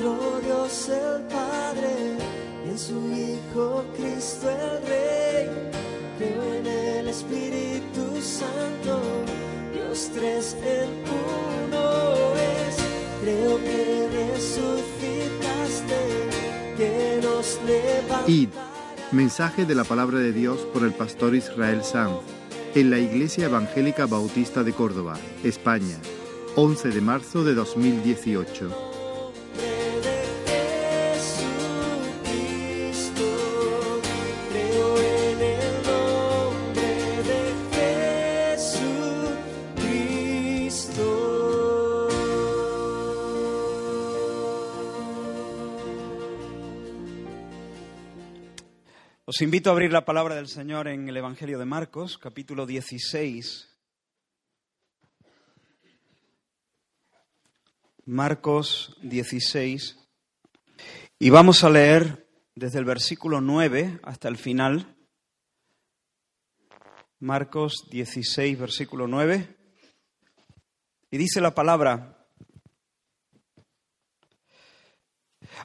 nuestro Dios el Padre y en su Hijo Cristo el Rey. Creo en el Espíritu Santo, Dios tres en uno es. Creo que resucitaste, que nos levantaste. Id, mensaje de la palabra de Dios por el pastor Israel Sanz en la Iglesia Evangélica Bautista de Córdoba, España, 11 de marzo de 2018. Os invito a abrir la palabra del Señor en el Evangelio de Marcos, capítulo 16. Marcos 16. Y vamos a leer desde el versículo 9 hasta el final. Marcos 16, versículo 9. Y dice la palabra,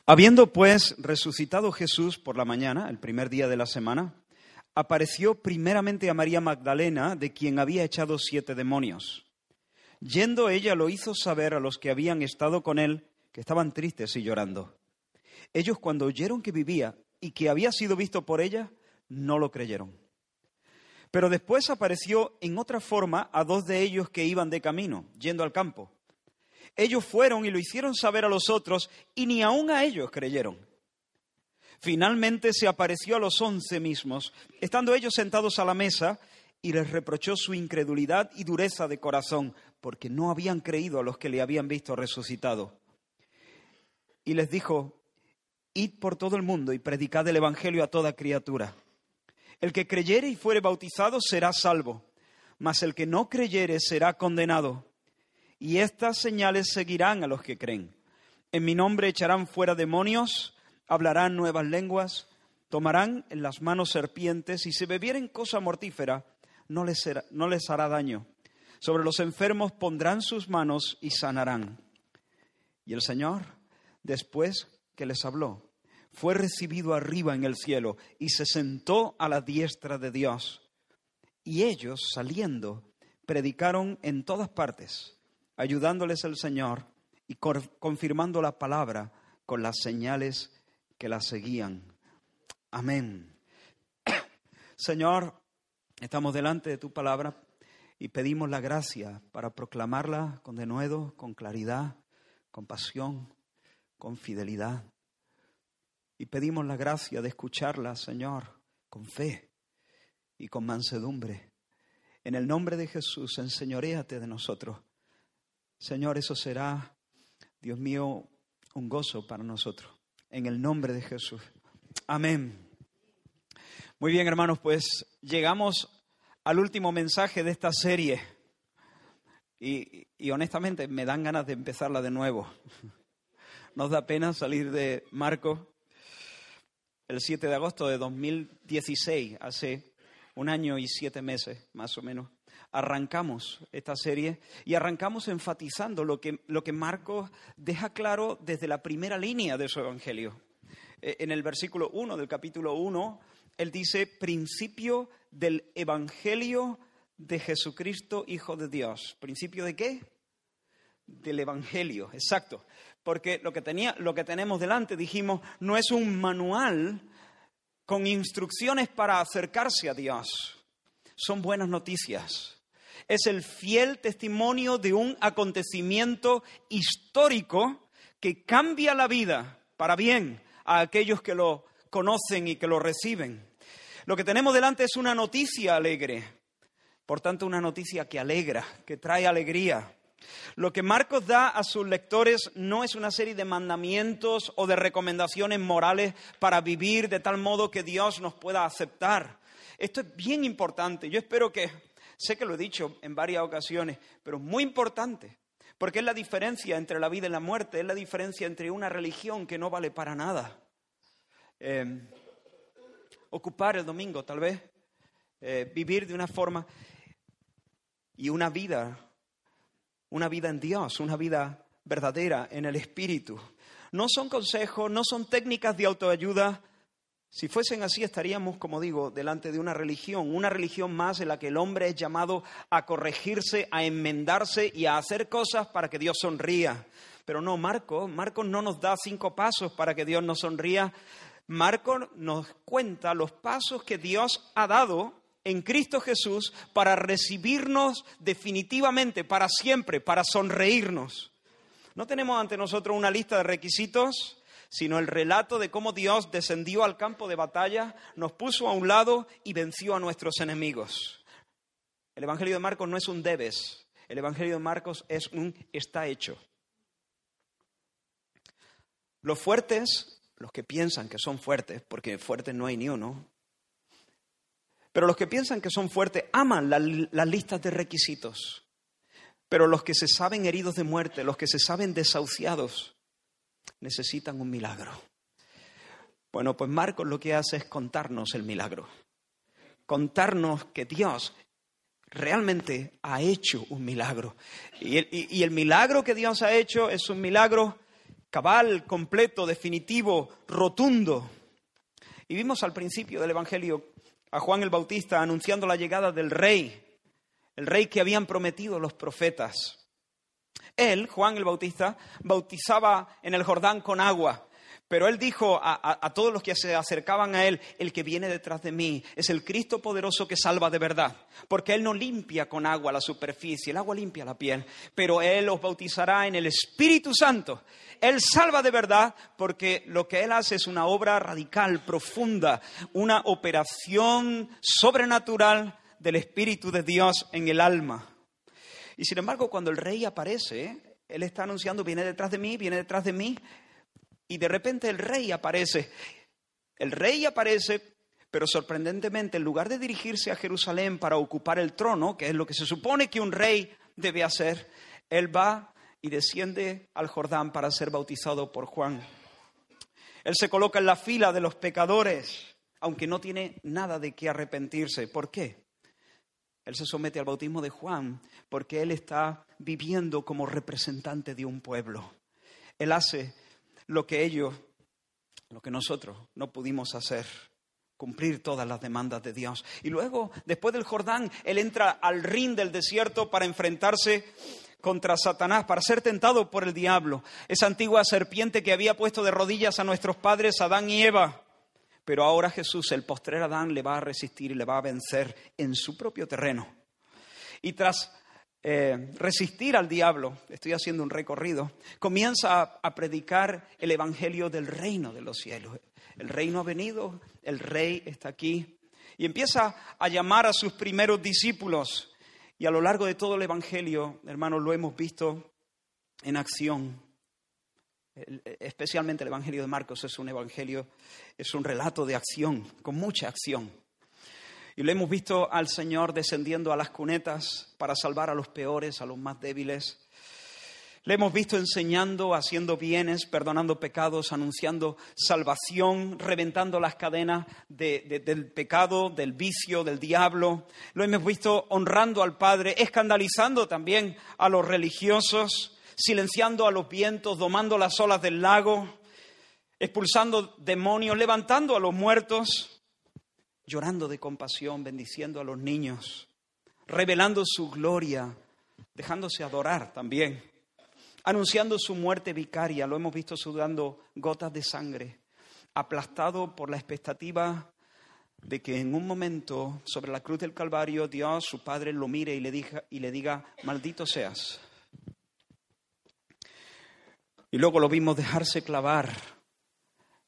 Habiendo pues resucitado Jesús por la mañana, el primer día de la semana, apareció primeramente a María Magdalena, de quien había echado siete demonios. Yendo ella lo hizo saber a los que habían estado con él, que estaban tristes y llorando. Ellos cuando oyeron que vivía y que había sido visto por ella, no lo creyeron. Pero después apareció en otra forma a dos de ellos que iban de camino, yendo al campo. Ellos fueron y lo hicieron saber a los otros y ni aun a ellos creyeron. Finalmente se apareció a los once mismos, estando ellos sentados a la mesa, y les reprochó su incredulidad y dureza de corazón, porque no habían creído a los que le habían visto resucitado. Y les dijo, Id por todo el mundo y predicad el Evangelio a toda criatura. El que creyere y fuere bautizado será salvo, mas el que no creyere será condenado. Y estas señales seguirán a los que creen. En mi nombre echarán fuera demonios, hablarán nuevas lenguas, tomarán en las manos serpientes y si bebieren cosa mortífera, no les, será- no les hará daño. Sobre los enfermos pondrán sus manos y sanarán. Y el Señor, después que les habló, fue recibido arriba en el cielo y se sentó a la diestra de Dios. Y ellos, saliendo, predicaron en todas partes, ayudándoles el Señor y confirmando la palabra con las señales que la seguían. Amén. Señor, estamos delante de tu palabra y pedimos la gracia para proclamarla con denuedo, con claridad, con pasión, con fidelidad. Y pedimos la gracia de escucharla, Señor, con fe y con mansedumbre. En el nombre de Jesús, enseñoréate de nosotros. Señor, eso será, Dios mío, un gozo para nosotros. En el nombre de Jesús. Amén. Muy bien, hermanos, pues llegamos al último mensaje de esta serie. Y, y honestamente me dan ganas de empezarla de nuevo. Nos da pena salir de Marcos el 7 de agosto de 2016, hace un año y siete meses más o menos. Arrancamos esta serie y arrancamos enfatizando lo que, lo que Marcos deja claro desde la primera línea de su evangelio. Eh, En el versículo 1 del capítulo 1, él dice, principio del evangelio de Jesucristo, Hijo de Dios. ¿Principio de qué? del Evangelio, exacto. Porque lo que, tenía, lo que tenemos delante, dijimos, no es un manual con instrucciones para acercarse a Dios. Son buenas noticias. Es el fiel testimonio de un acontecimiento histórico que cambia la vida para bien a aquellos que lo conocen y que lo reciben. Lo que tenemos delante es una noticia alegre, por tanto una noticia que alegra, que trae alegría. Lo que Marcos da a sus lectores no es una serie de mandamientos o de recomendaciones morales para vivir de tal modo que Dios nos pueda aceptar. Esto es bien importante. Yo espero que, sé que lo he dicho en varias ocasiones, pero es muy importante, porque es la diferencia entre la vida y la muerte, es la diferencia entre una religión que no vale para nada. Eh, ocupar el domingo, tal vez, eh, vivir de una forma y una vida una vida en Dios, una vida verdadera en el Espíritu. No son consejos, no son técnicas de autoayuda. Si fuesen así, estaríamos, como digo, delante de una religión, una religión más en la que el hombre es llamado a corregirse, a enmendarse y a hacer cosas para que Dios sonría. Pero no, Marcos, Marcos no nos da cinco pasos para que Dios nos sonría. Marcos nos cuenta los pasos que Dios ha dado en Cristo Jesús para recibirnos definitivamente, para siempre, para sonreírnos. No tenemos ante nosotros una lista de requisitos, sino el relato de cómo Dios descendió al campo de batalla, nos puso a un lado y venció a nuestros enemigos. El Evangelio de Marcos no es un debes, el Evangelio de Marcos es un está hecho. Los fuertes, los que piensan que son fuertes, porque fuertes no hay ni uno, pero los que piensan que son fuertes aman las listas de requisitos. Pero los que se saben heridos de muerte, los que se saben desahuciados, necesitan un milagro. Bueno, pues Marcos lo que hace es contarnos el milagro. Contarnos que Dios realmente ha hecho un milagro. Y el, y el, milagro que Dios ha hecho es un milagro cabal, completo, definitivo, rotundo. Y vimos al principio del Evangelio a Juan el Bautista anunciando la llegada del rey, el rey que habían prometido los profetas. Él, Juan el Bautista, bautizaba en el Jordán con agua, pero él dijo a, todos los que se acercaban a él, el que viene detrás de mí es el Cristo poderoso que salva de verdad, porque él no limpia con agua la superficie, el agua limpia la piel, pero él os bautizará en el Espíritu Santo. Él salva de verdad porque lo que él hace es una obra radical, profunda, una operación sobrenatural del Espíritu de Dios en el alma. Y sin embargo, cuando el rey aparece, él está anunciando, viene detrás de mí, viene detrás de mí, y de repente el rey aparece. El rey aparece, pero sorprendentemente, en lugar de dirigirse a Jerusalén para ocupar el trono, que es lo que se supone que un rey debe hacer, él va y desciende al Jordán para ser bautizado por Juan. Él se coloca en la fila de los pecadores, aunque no tiene nada de qué arrepentirse. ¿Por qué? Él se somete al bautismo de Juan porque él está viviendo como representante de un pueblo. Él hace lo que ellos, lo que nosotros no pudimos hacer, cumplir todas las demandas de Dios. Y luego, después del Jordán, él entra al rin del desierto para enfrentarse contra Satanás, para ser tentado por el diablo, esa antigua serpiente que había puesto de rodillas a nuestros padres Adán y Eva. Pero ahora Jesús, el postrer Adán, le va a resistir y le va a vencer en su propio terreno. Y tras eh, resistir al diablo, estoy haciendo un recorrido, comienza a, a predicar el Evangelio del reino de los cielos. El reino ha venido, el rey está aquí. Y empieza a llamar a sus primeros discípulos. Y a lo largo de todo el Evangelio, hermanos, lo hemos visto en acción especialmente el Evangelio de Marcos es un evangelio, es un relato de acción, con mucha acción. Y lo hemos visto al Señor descendiendo a las cunetas para salvar a los peores, a los más débiles. Le hemos visto enseñando, haciendo bienes, perdonando pecados, anunciando salvación, reventando las cadenas del pecado, del vicio, del diablo. Lo hemos visto honrando al Padre, escandalizando también a los religiosos silenciando a los vientos, domando las olas del lago, expulsando demonios, levantando a los muertos, llorando de compasión, bendiciendo a los niños, revelando su gloria, dejándose adorar también, anunciando su muerte vicaria, lo hemos visto sudando gotas de sangre, aplastado por la expectativa de que en un momento sobre la cruz del Calvario Dios, su Padre, lo mire y le diga, y le diga maldito seas y luego lo vimos dejarse clavar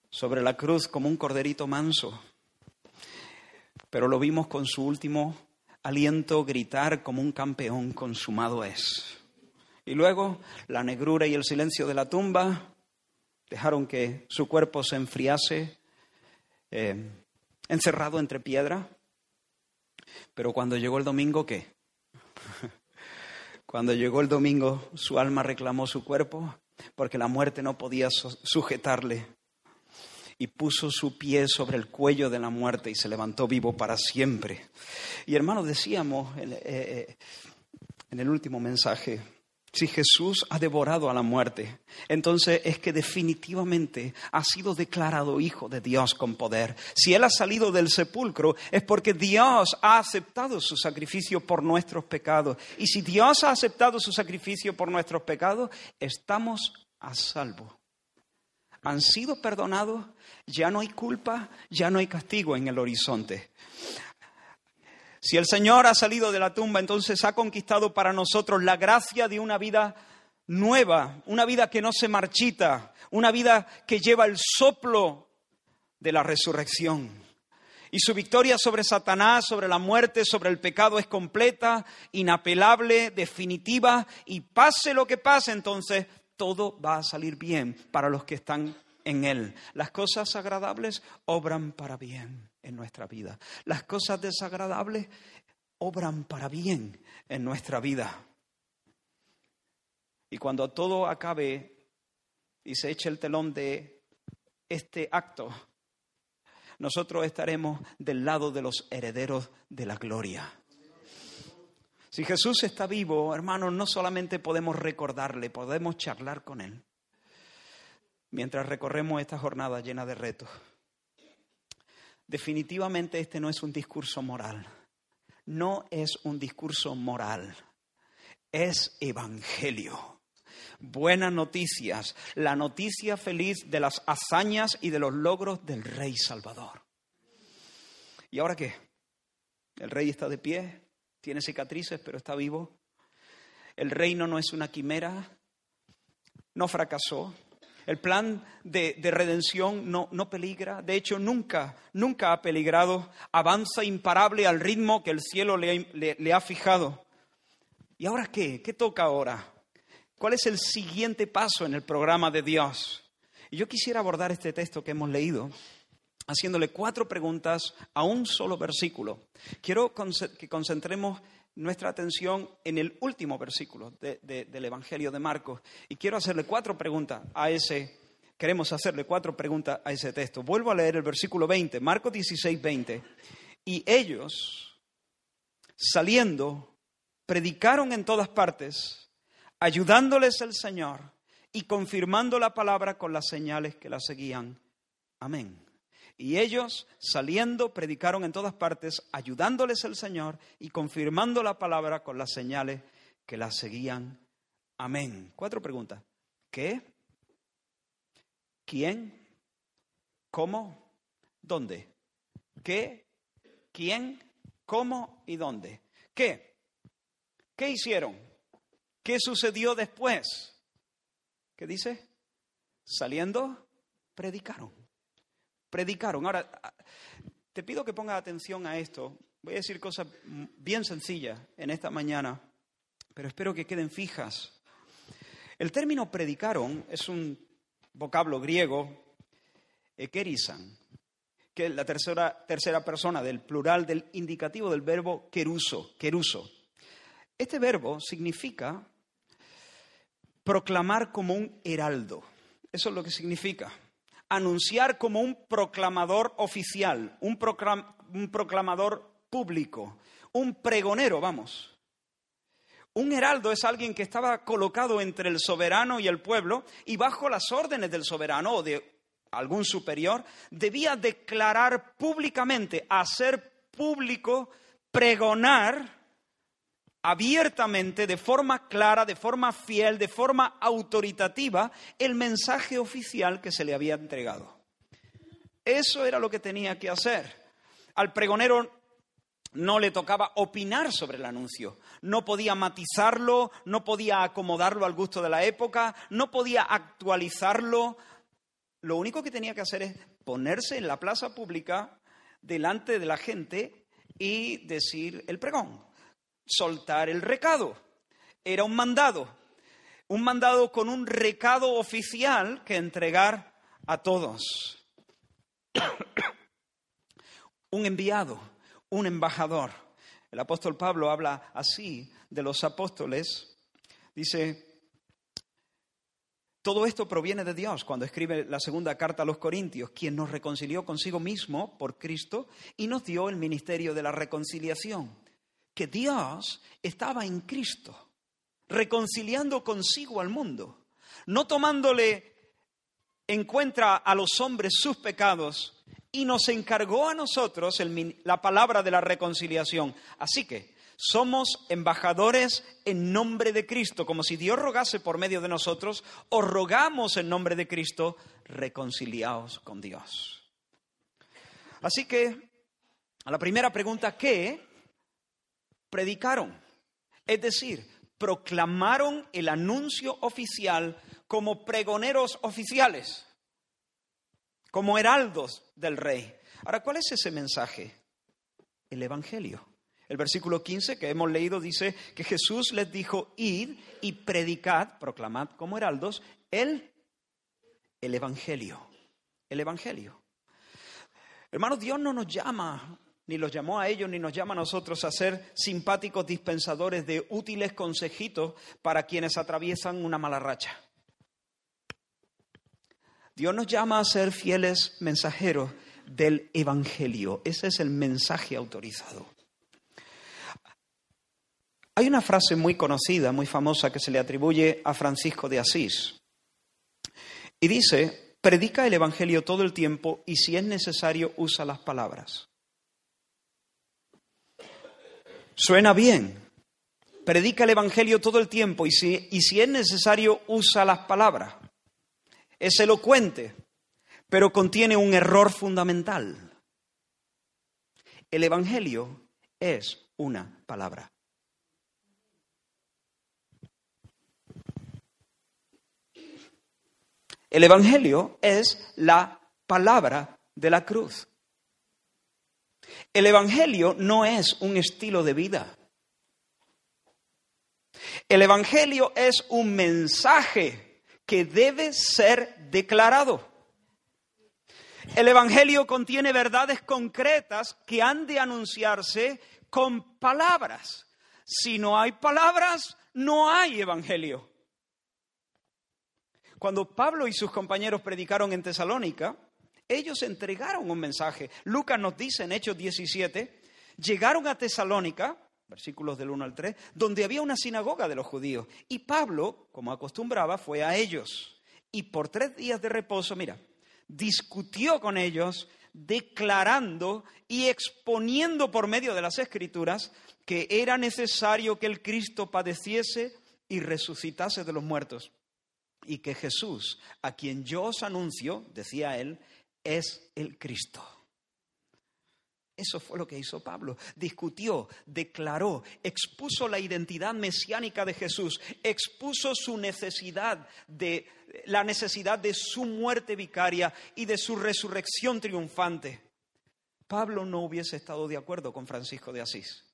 sobre la cruz como un corderito manso. Pero lo vimos con su último aliento gritar como un campeón consumado es. Y luego la negrura y el silencio de la tumba dejaron que su cuerpo se enfriase, eh, encerrado entre piedra. Pero cuando llegó el domingo, ¿qué? Cuando llegó el domingo, su alma reclamó su cuerpo porque la muerte no podía sujetarle. Y puso su pie sobre el cuello de la muerte y se levantó vivo para siempre. Y hermanos, decíamos en, eh, eh, en el último mensaje Si Jesús ha devorado a la muerte, entonces es que definitivamente ha sido declarado hijo de Dios con poder. Si Él ha salido del sepulcro es porque Dios ha aceptado su sacrificio por nuestros pecados. Y si Dios ha aceptado su sacrificio por nuestros pecados, estamos a salvo. Han sido perdonados, ya no hay culpa, ya no hay castigo en el horizonte. Si el Señor ha salido de la tumba, entonces ha conquistado para nosotros la gracia de una vida nueva, una vida que no se marchita, una vida que lleva el soplo de la resurrección. Y su victoria sobre Satanás, sobre la muerte, sobre el pecado es completa, inapelable, definitiva, y pase lo que pase, entonces todo va a salir bien para los que están en Él. Las cosas agradables obran para bien en nuestra vida. Las cosas desagradables obran para bien en nuestra vida. Y cuando todo acabe y se eche el telón de este acto, nosotros estaremos del lado de los herederos de la gloria. Si Jesús está vivo, hermanos, no solamente podemos recordarle, podemos charlar con Él mientras recorremos esta jornada llena de retos. Definitivamente este no es un discurso moral. No es un discurso moral. Es evangelio. Buenas noticias. La noticia feliz de las hazañas y de los logros del Rey Salvador. ¿Y ahora qué? El rey está de pie, tiene cicatrices, pero está vivo. El reino no es una quimera, no fracasó, el plan de, redención no, no, peligra, de hecho nunca, nunca ha peligrado, avanza imparable al ritmo que el cielo le, le ha fijado. ¿Y ahora qué? ¿Qué toca ahora? ¿Cuál es el siguiente paso en el programa de Dios? Y yo quisiera abordar este texto que hemos leído haciéndole cuatro preguntas a un solo versículo. Quiero que concentremos nuestra atención en el último versículo del Evangelio de Marcos. Y quiero hacerle cuatro preguntas a ese, queremos hacerle cuatro preguntas a ese texto. Vuelvo a leer el versículo 20, Marcos 16, 20. Y ellos, saliendo, predicaron en todas partes, ayudándoles el Señor y confirmando la palabra con las señales que la seguían. Amén. Y ellos, saliendo, predicaron en todas partes, ayudándoles el Señor y confirmando la palabra con las señales que la seguían. Amén. Cuatro preguntas. ¿Qué? ¿Quién? ¿Cómo? ¿Dónde? ¿Qué? ¿Quién? ¿Cómo? ¿Y dónde? ¿Qué? ¿Qué hicieron? ¿Qué sucedió después? ¿Qué dice? Saliendo, predicaron predicaron. Ahora, te pido que pongas atención a esto. Voy a decir cosas bien sencillas en esta mañana, pero espero que queden fijas. El término predicaron es un vocablo griego, ekerisan, que es la tercera, tercera persona del plural del indicativo del verbo queruso, queruso. Este verbo significa proclamar como un heraldo. Eso es lo que significa anunciar como un proclamador oficial, un, proclamador público, un pregonero, vamos. Un heraldo es alguien que estaba colocado entre el soberano y el pueblo y bajo las órdenes del soberano o de algún superior debía declarar públicamente, hacer público, pregonar abiertamente, de forma clara, de forma fiel, de forma autoritativa, el mensaje oficial que se le había entregado. Eso era lo que tenía que hacer. Al pregonero no le tocaba opinar sobre el anuncio, no podía matizarlo, no podía acomodarlo al gusto de la época, no podía actualizarlo. Lo único que tenía que hacer es ponerse en la plaza pública delante de la gente y decir el pregón soltar el recado. Era un mandado, un mandado con un recado oficial que entregar a todos. un enviado, un embajador. El apóstol Pablo habla así de los apóstoles. Dice, todo esto proviene de Dios cuando escribe la segunda carta a los Corintios, quien nos reconcilió consigo mismo por Cristo y nos dio el ministerio de la reconciliación que Dios estaba en Cristo. reconciliando consigo al mundo, no tomándole en cuenta a los hombres sus pecados y nos encargó a nosotros la palabra de la reconciliación. Así que somos embajadores en nombre de Cristo, como si Dios rogase por medio de nosotros, o rogamos en nombre de Cristo, reconciliados con Dios. Así que, a la primera pregunta, ¿qué? Predicaron. Es decir, proclamaron el anuncio oficial como pregoneros oficiales, como heraldos del rey. Ahora, ¿cuál es ese mensaje? El Evangelio. El versículo 15 que hemos leído dice que Jesús les dijo, id y predicad, proclamad como heraldos, el, el Evangelio. El Evangelio. Hermanos, Dios no nos llama, ni los llamó a ellos, ni nos llama a nosotros a ser simpáticos dispensadores de útiles consejitos para quienes atraviesan una mala racha. Dios nos llama a ser fieles mensajeros del Evangelio. Ese es el mensaje autorizado. Hay una frase muy conocida, muy famosa, que se le atribuye a Francisco de Asís. Y dice, predica el Evangelio todo el tiempo y si es necesario usa las palabras. Suena bien. Predica el Evangelio todo el tiempo y si, y si es necesario usa las palabras. Es elocuente, pero contiene un error fundamental. El Evangelio es una palabra. El Evangelio es la palabra de la cruz. El Evangelio no es un estilo de vida. El Evangelio es un mensaje que debe ser declarado. El Evangelio contiene verdades concretas que han de anunciarse con palabras. Si no hay palabras, no hay Evangelio. Cuando Pablo y sus compañeros predicaron en Tesalónica, ellos entregaron un mensaje. Lucas nos dice en Hechos 17, llegaron a Tesalónica, versículos del 1 al 3, donde había una sinagoga de los judíos. Y Pablo, como acostumbraba, fue a ellos. Y por tres días de reposo, mira, discutió con ellos, declarando y exponiendo por medio de las escrituras que era necesario que el Cristo padeciese y resucitase de los muertos y que Jesús, a quien yo os anuncio, decía él, es el Cristo. Eso fue lo que hizo Pablo. Discutió, declaró, expuso la identidad mesiánica de Jesús, expuso su necesidad de la necesidad de su muerte vicaria y de su resurrección triunfante. Pablo no hubiese estado de acuerdo con Francisco de Asís.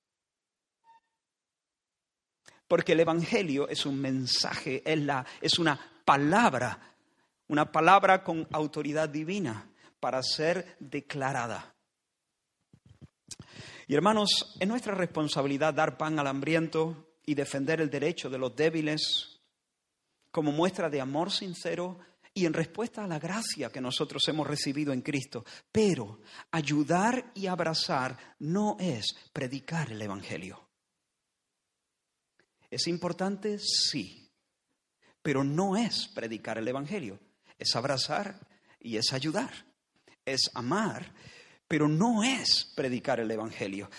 Porque el Evangelio es un mensaje, es, la, es una palabra, una palabra con autoridad divina para ser declarada. Y hermanos, es nuestra responsabilidad dar pan al hambriento y defender el derecho de los débiles como muestra de amor sincero y en respuesta a la gracia que nosotros hemos recibido en Cristo. Pero ayudar y abrazar no es predicar el Evangelio. ¿Es importante? Sí pero no es predicar el Evangelio, es abrazar y es ayudar, es amar, pero no es predicar el Evangelio.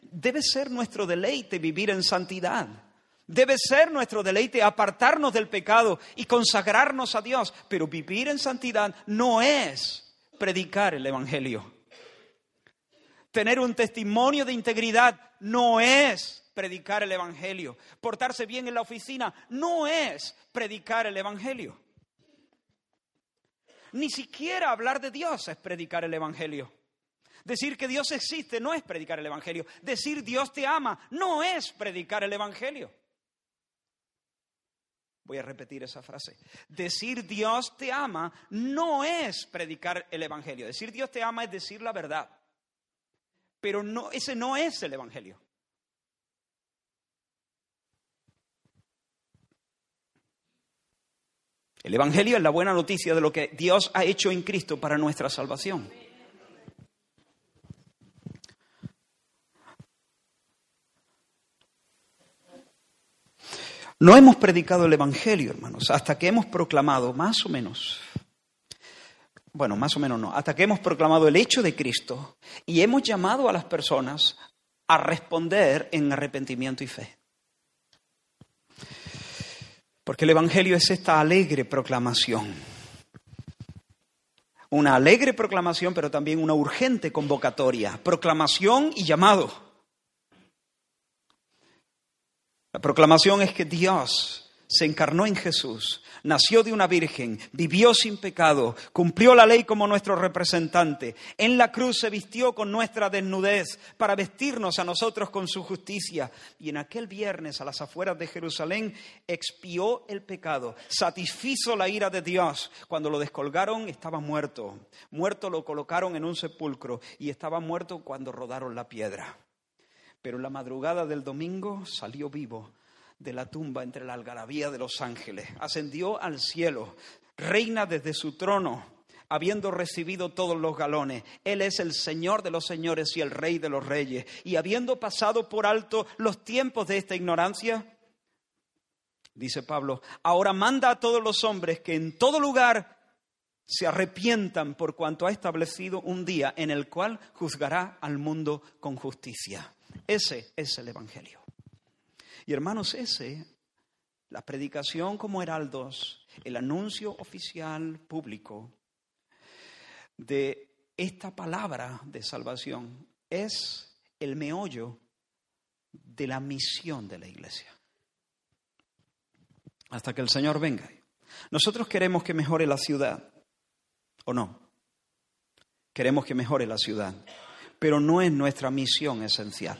Debe ser nuestro deleite vivir en santidad. Debe ser nuestro deleite apartarnos del pecado y consagrarnos a Dios, pero vivir en santidad no es predicar el Evangelio. Tener un testimonio de integridad no es predicar el Evangelio. Portarse bien en la oficina no es predicar el Evangelio. Ni siquiera hablar de Dios es predicar el Evangelio. Decir que Dios existe no es predicar el Evangelio. Decir Dios te ama no es predicar el Evangelio. Voy a repetir esa frase. Decir Dios te ama no es predicar el Evangelio. Decir Dios te ama es decir la verdad. Pero ese no es el Evangelio. El Evangelio es la buena noticia de lo que Dios ha hecho en Cristo para nuestra salvación. No hemos predicado el Evangelio, hermanos, hasta que hemos proclamado, más o menos, bueno, más o menos no, hasta que hemos proclamado el hecho de Cristo y hemos llamado a las personas a responder en arrepentimiento y fe. Porque el Evangelio es esta alegre proclamación. Una alegre proclamación, pero también una urgente convocatoria. Proclamación y llamado. La proclamación es que Dios se encarnó en Jesús nació de una virgen, vivió sin pecado, cumplió la ley como nuestro representante, en la cruz se vistió con nuestra desnudez para vestirnos a nosotros con su justicia y en aquel viernes a las afueras de Jerusalén expió el pecado, satisfizo la ira de Dios. Cuando lo descolgaron estaba muerto, muerto lo colocaron en un sepulcro y estaba muerto cuando rodaron la piedra. Pero en la madrugada del domingo salió vivo de la tumba entre la algarabía de los ángeles. Ascendió al cielo, reina desde su trono, habiendo recibido todos los galones. Él es el Señor de los señores y el Rey de los reyes. Y habiendo pasado por alto los tiempos de esta ignorancia, dice Pablo, ahora manda a todos los hombres que en todo lugar se arrepientan por cuanto ha establecido un día en el cual juzgará al mundo con justicia. Ese es el Evangelio. Y hermanos, ese, la predicación como heraldos, el anuncio oficial público de esta palabra de salvación es el meollo de la misión de la iglesia. Hasta que el Señor venga. Nosotros queremos que mejore la ciudad, ¿o no? Queremos que mejore la ciudad, pero no es nuestra misión esencial.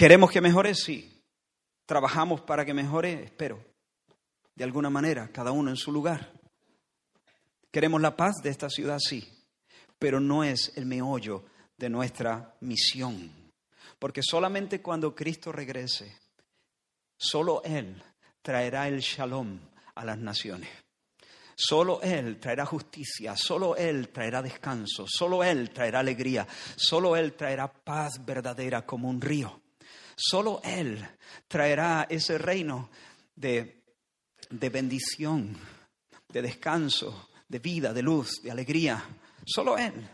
¿Queremos que mejore? Sí. ¿Trabajamos para que mejore? Espero. De alguna manera, cada uno en su lugar. ¿Queremos la paz de esta ciudad? Sí. Pero no es el meollo de nuestra misión. Porque solamente cuando Cristo regrese, solo Él traerá el shalom a las naciones. Solo Él traerá justicia, solo Él traerá descanso, solo Él traerá alegría, solo Él traerá paz verdadera como un río. Solo Él traerá ese reino de, bendición, de descanso, de vida, de luz, de alegría. Solo Él.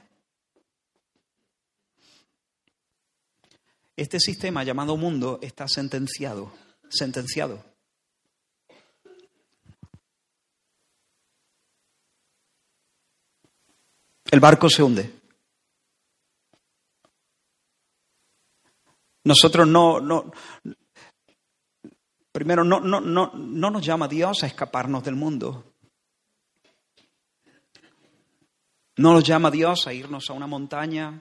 Este sistema llamado mundo está sentenciado, sentenciado. El barco se hunde. Nosotros no, no primero, no, no, no, no nos llama Dios a escaparnos del mundo. No nos llama Dios a irnos a una montaña,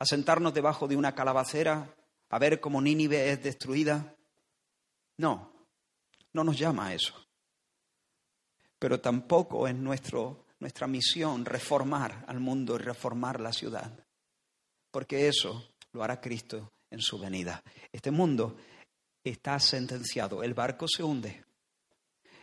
a sentarnos debajo de una calabacera, a ver cómo Nínive es destruida. No, no nos llama a eso. Pero tampoco es nuestro, nuestra misión reformar al mundo y reformar la ciudad, porque eso lo hará Cristo en su venida. Este mundo está sentenciado, el barco se hunde.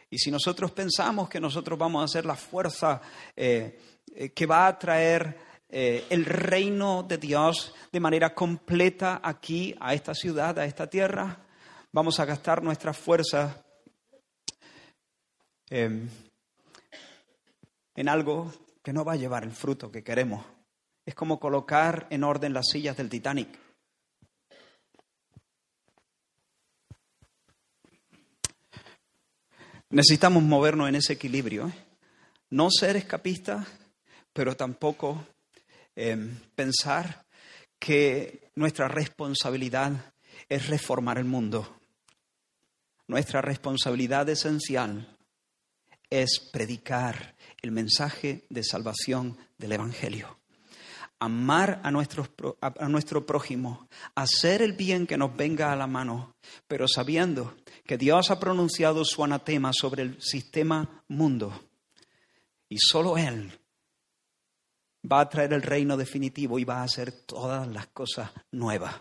Y si nosotros pensamos que nosotros vamos a ser la fuerza eh, eh, que va a traer eh, el reino de Dios de manera completa aquí, a esta ciudad, a esta tierra, vamos a gastar nuestras fuerzas em, en algo que no va a llevar el fruto que queremos. Es como colocar en orden las sillas del Titanic. Necesitamos movernos en ese equilibrio. ¿eh? No ser escapistas, pero tampoco em, pensar que nuestra responsabilidad es reformar el mundo. Nuestra responsabilidad esencial es predicar el mensaje de salvación del Evangelio amar a, a, nuestro prójimo, hacer el bien que nos venga a la mano, pero sabiendo que Dios ha pronunciado su anatema sobre el sistema mundo y solo Él va a traer el reino definitivo y va a hacer todas las cosas nuevas.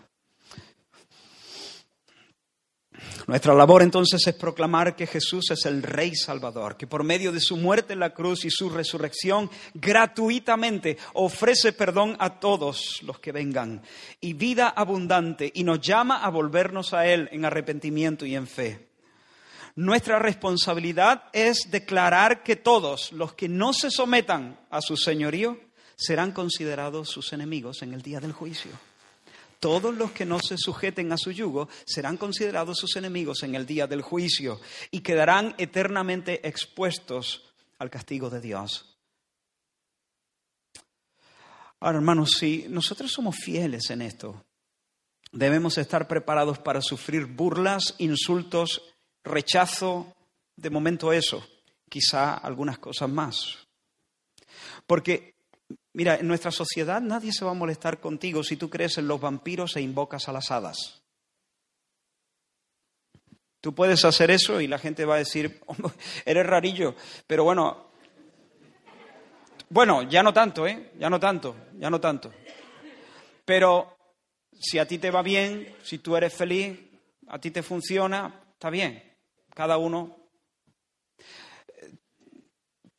Nuestra labor entonces es proclamar que Jesús es el Rey Salvador, que por medio de su muerte en la cruz y su resurrección gratuitamente ofrece perdón a todos los que vengan y vida abundante y nos llama a volvernos a Él en arrepentimiento y en fe. Nuestra responsabilidad es declarar que todos los que no se sometan a su señorío serán considerados sus enemigos en el día del juicio. Todos los que no se sujeten a su yugo serán considerados sus enemigos en el día del juicio y quedarán eternamente expuestos al castigo de Dios. Ahora, hermanos, si nosotros somos fieles en esto, debemos estar preparados para sufrir burlas, insultos, rechazo, de momento eso, quizá algunas cosas más. Porque Mira, en nuestra sociedad nadie se va a molestar contigo si tú crees en los vampiros e invocas a las hadas. Tú puedes hacer eso y la gente va a decir, eres rarillo, pero bueno, bueno, ya no tanto, ¿eh? Ya no tanto, ya no tanto. Pero si a ti te va bien, si tú eres feliz, a ti te funciona, está bien. Cada uno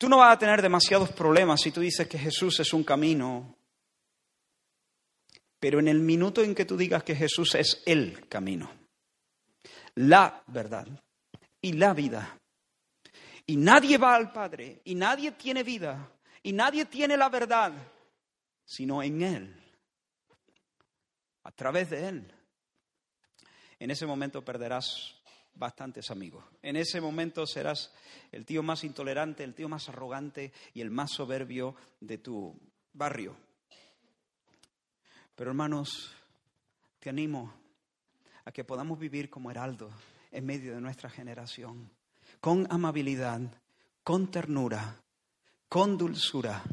Tú no vas a tener demasiados problemas si tú dices que Jesús es un camino, pero en el minuto en que tú digas que Jesús es el camino, la verdad y la vida, y nadie va al Padre, y nadie tiene vida, y nadie tiene la verdad, sino en Él, a través de Él, en ese momento perderás bastantes amigos. En ese momento serás el tío más intolerante, el tío más arrogante y el más soberbio de tu barrio. Pero hermanos, te animo a que podamos vivir como heraldo en medio de nuestra generación, con amabilidad, con ternura, con dulzura,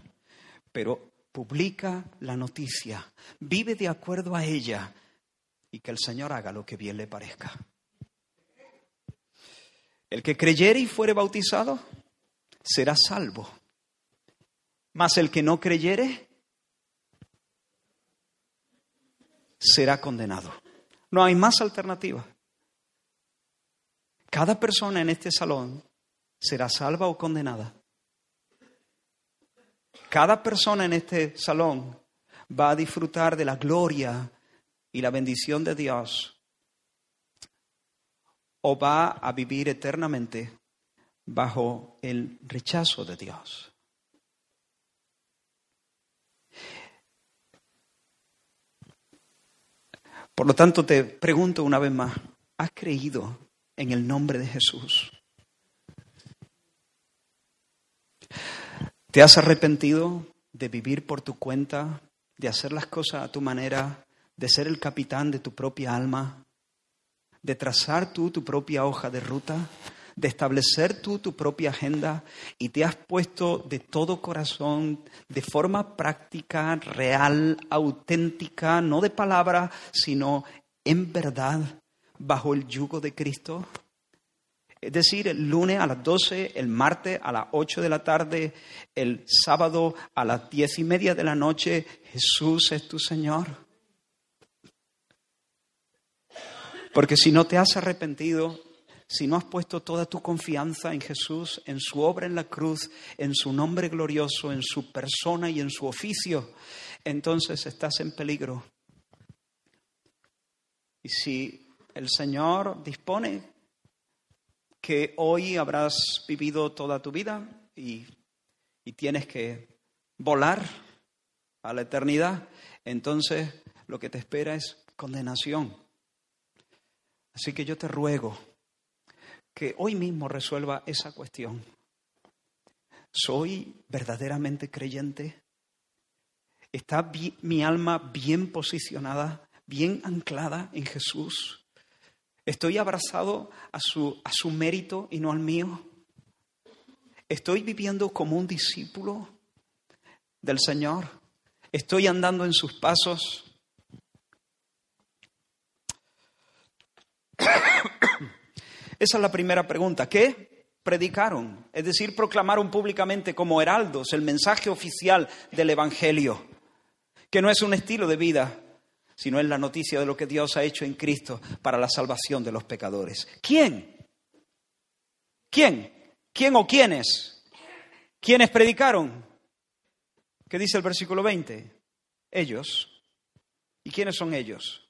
pero publica la noticia, vive de acuerdo a ella y que el Señor haga lo que bien le parezca. El que creyere y fuere bautizado será salvo. Mas el que no creyere será condenado. No hay más alternativa. Cada persona en este salón será salva o condenada. Cada persona en este salón va a disfrutar de la gloria y la bendición de Dios o va a vivir eternamente bajo el rechazo de Dios. Por lo tanto, te pregunto una vez más, ¿has creído en el nombre de Jesús? ¿Te has arrepentido de vivir por tu cuenta, de hacer las cosas a tu manera, de ser el capitán de tu propia alma? De trazar tú tu propia hoja de ruta, de establecer tú tu propia agenda y te has puesto de todo corazón, de forma práctica, real, auténtica, no de palabra, sino en verdad, bajo el yugo de Cristo. Es decir, el lunes a las 12, el martes a las 8 de la tarde, el sábado a las diez y media de la noche, Jesús es tu Señor. Porque si no te has arrepentido, si no has puesto toda tu confianza en Jesús, en su obra en la cruz, en su nombre glorioso, en su persona y en su oficio, entonces estás en peligro. Y si el Señor dispone que hoy habrás vivido toda tu vida y, y tienes que volar a la eternidad, entonces lo que te espera es condenación. Así que yo te ruego que hoy mismo resuelva esa cuestión. ¿Soy verdaderamente creyente? ¿Está mi alma bien posicionada, bien anclada en Jesús? ¿Estoy abrazado a su, a su mérito y no al mío? ¿Estoy viviendo como un discípulo del Señor? ¿Estoy andando en sus pasos? Esa es la primera pregunta. ¿Qué predicaron? Es decir, proclamaron públicamente como heraldos el mensaje oficial del Evangelio, que no es un estilo de vida, sino es la noticia de lo que Dios ha hecho en Cristo para la salvación de los pecadores. ¿Quién? ¿Quién? ¿Quién o quiénes? ¿Quiénes predicaron? ¿Qué dice el versículo 20? Ellos. ¿Y quiénes son ellos?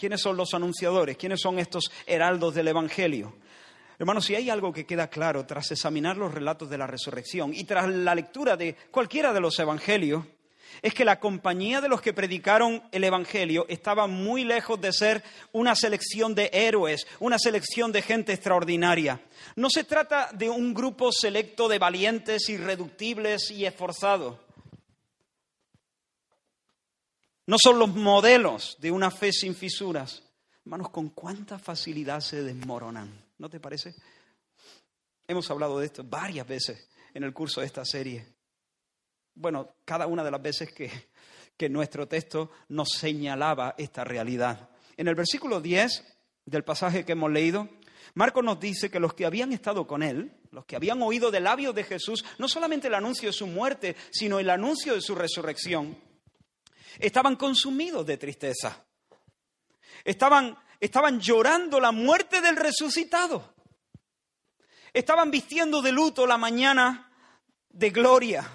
¿Quiénes son los anunciadores? ¿Quiénes son estos heraldos del Evangelio? Hermanos, si hay algo que queda claro tras examinar los relatos de la resurrección y tras la lectura de cualquiera de los evangelios, es que la compañía de los que predicaron el Evangelio estaba muy lejos de ser una selección de héroes, una selección de gente extraordinaria. No se trata de un grupo selecto de valientes, irreductibles y esforzados. No son los modelos de una fe sin fisuras. Hermanos, con cuánta facilidad se desmoronan. ¿No te parece? Hemos hablado de esto varias veces en el curso de esta serie. Bueno, cada una de las veces que, que nuestro texto nos señalaba esta realidad. En el versículo 10 del pasaje que hemos leído, Marcos nos dice que los que habían estado con él, los que habían oído de labios de Jesús, no solamente el anuncio de su muerte, sino el anuncio de su resurrección, estaban consumidos de tristeza. Estaban estaban llorando la muerte del resucitado. Estaban vistiendo de luto la mañana de gloria.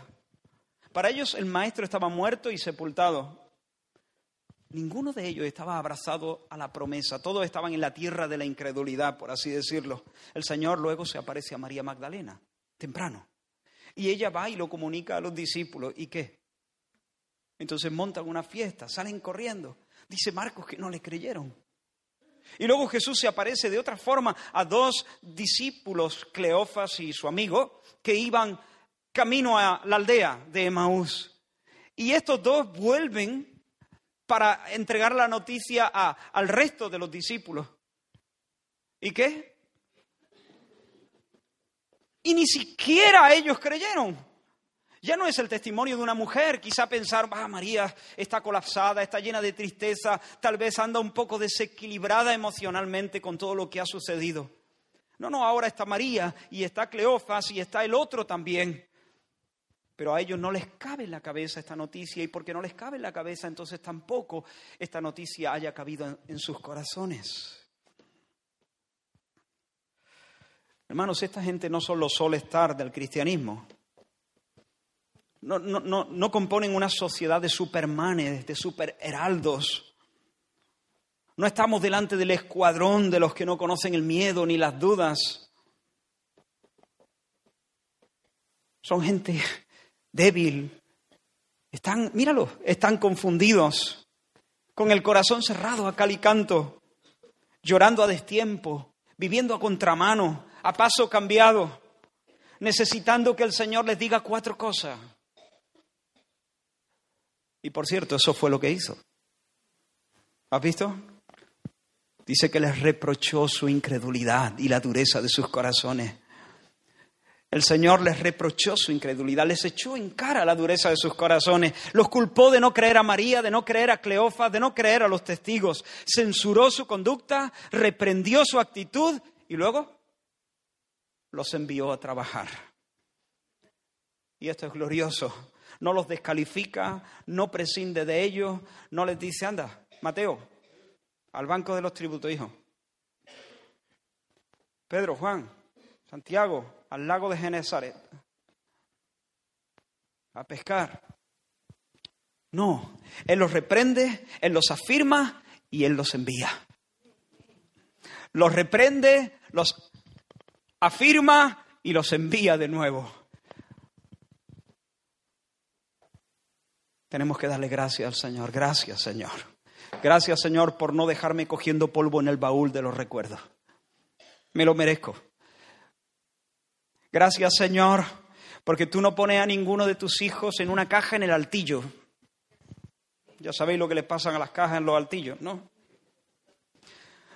Para ellos el maestro estaba muerto y sepultado. Ninguno de ellos estaba abrazado a la promesa, todos estaban en la tierra de la incredulidad, por así decirlo. El Señor luego se aparece a María Magdalena, temprano, y ella va y lo comunica a los discípulos. ¿Y qué? Entonces montan una fiesta, salen corriendo. Dice Marcos que no le creyeron. Y luego Jesús se aparece de otra forma a dos discípulos, Cleofas y su amigo, que iban camino a la aldea de Emaús. Y estos dos vuelven para entregar la noticia al resto de los discípulos. ¿Y qué? Y ni siquiera ellos creyeron. Ya no es el testimonio de una mujer, quizá pensar, ah, María está colapsada, está llena de tristeza, tal vez anda un poco desequilibrada emocionalmente con todo lo que ha sucedido. No, no, ahora está María y está Cleofas y está el otro también. Pero a ellos no les cabe en la cabeza esta noticia y porque no les cabe en la cabeza, entonces tampoco esta noticia haya cabido en sus corazones. Hermanos, esta gente no son los solestar del cristianismo no, no, no, componen una sociedad de supermanes, de superheraldos. No estamos delante del escuadrón de los que no conocen el miedo ni las dudas. Son gente débil. Están, míralo, están confundidos, con el corazón cerrado a cal y canto, llorando a destiempo, viviendo a contramano, a paso cambiado, necesitando que el Señor les diga cuatro cosas. Y por cierto, eso fue lo que hizo. ¿Has visto? Dice que les reprochó su incredulidad y la dureza de sus corazones. El Señor les reprochó su incredulidad, les echó en cara la dureza de sus corazones, los culpó de no creer a María, de no creer a Cleofas, de no creer a los testigos, censuró su conducta, reprendió su actitud y luego los envió a trabajar. Y esto es glorioso, no los descalifica, no prescinde de ellos, no les dice, anda, Mateo, al banco de los tributos, hijo. Pedro, Juan, Santiago, al lago de Genesaret, a pescar. No, Él los reprende, Él los afirma y Él los envía. Los reprende, los afirma y los envía de nuevo. Tenemos que darle gracias al Señor. Gracias, Señor. Gracias, Señor, por no dejarme cogiendo polvo en el baúl de los recuerdos. Me lo merezco. Gracias, Señor, porque tú no pones a ninguno de tus hijos en una caja en el altillo. Ya sabéis lo que le pasan a las cajas en los altillos, ¿no?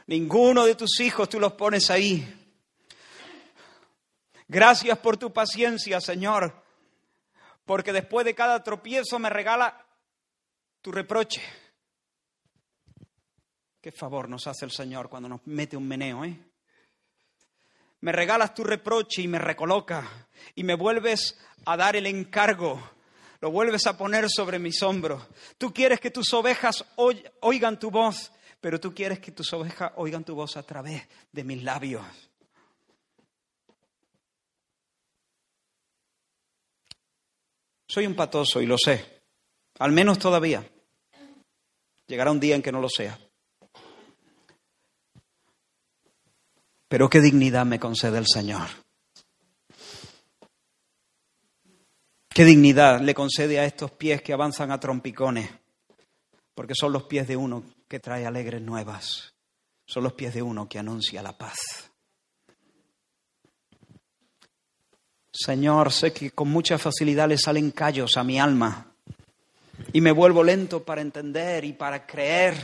Ninguno de tus hijos tú los pones ahí. Gracias por tu paciencia, Señor porque después de cada tropiezo me regala tu reproche. Qué favor nos hace el Señor cuando nos mete un meneo, ¿eh? Me regalas tu reproche y me recoloca y me vuelves a dar el encargo lo vuelves a poner sobre mis hombros. Tú quieres que tus ovejas oigan tu voz, pero tú quieres que tus ovejas oigan tu voz a través de mis labios. Soy un patoso y lo sé, al menos todavía. Llegará un día en que no lo sea. Pero qué dignidad me concede el Señor. Qué dignidad le concede a estos pies que avanzan a trompicones, porque son los pies de uno que trae alegres nuevas, son los pies de uno que anuncia la paz. Señor, sé que con mucha facilidad le salen callos a mi alma y me vuelvo lento para entender y para creer.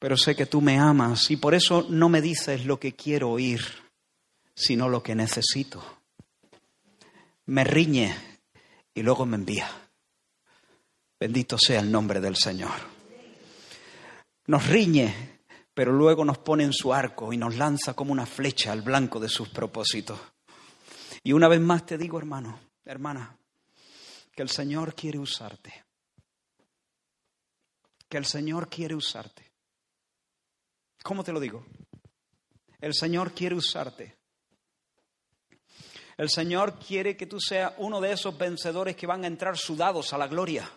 Pero sé que tú me amas y por eso no me dices lo que quiero oír, sino lo que necesito. Me riñe y luego me envía. Bendito sea el nombre del Señor. Nos riñe, pero luego nos pone en su arco y nos lanza como una flecha al blanco de sus propósitos. Y una vez más te digo, hermano, hermana, que el Señor quiere usarte. Que el Señor quiere usarte. ¿Cómo te lo digo? El Señor quiere usarte. El Señor quiere que tú seas uno de esos vencedores que van a entrar sudados a la gloria.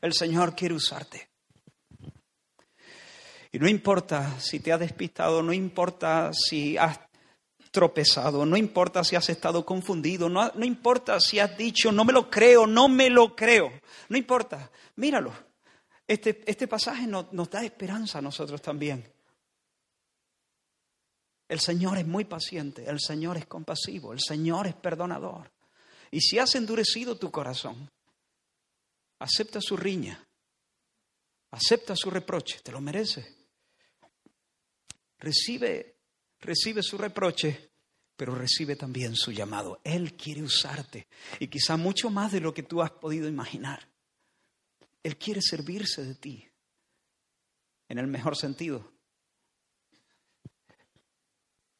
El Señor quiere usarte. Y no importa si te has despistado, no importa si has tropezado, no importa si has estado confundido, no, no importa si has dicho, no me lo creo, no me lo creo, no importa, míralo. Este, este pasaje nos, da esperanza a nosotros también. El Señor es muy paciente, el Señor es compasivo, el Señor es perdonador. Y si has endurecido tu corazón, acepta su riña, acepta su reproche, te lo merece. Recibe, recibe su reproche, pero recibe también su llamado. Él quiere usarte y quizá mucho más de lo que tú has podido imaginar. Él quiere servirse de ti, en el mejor sentido.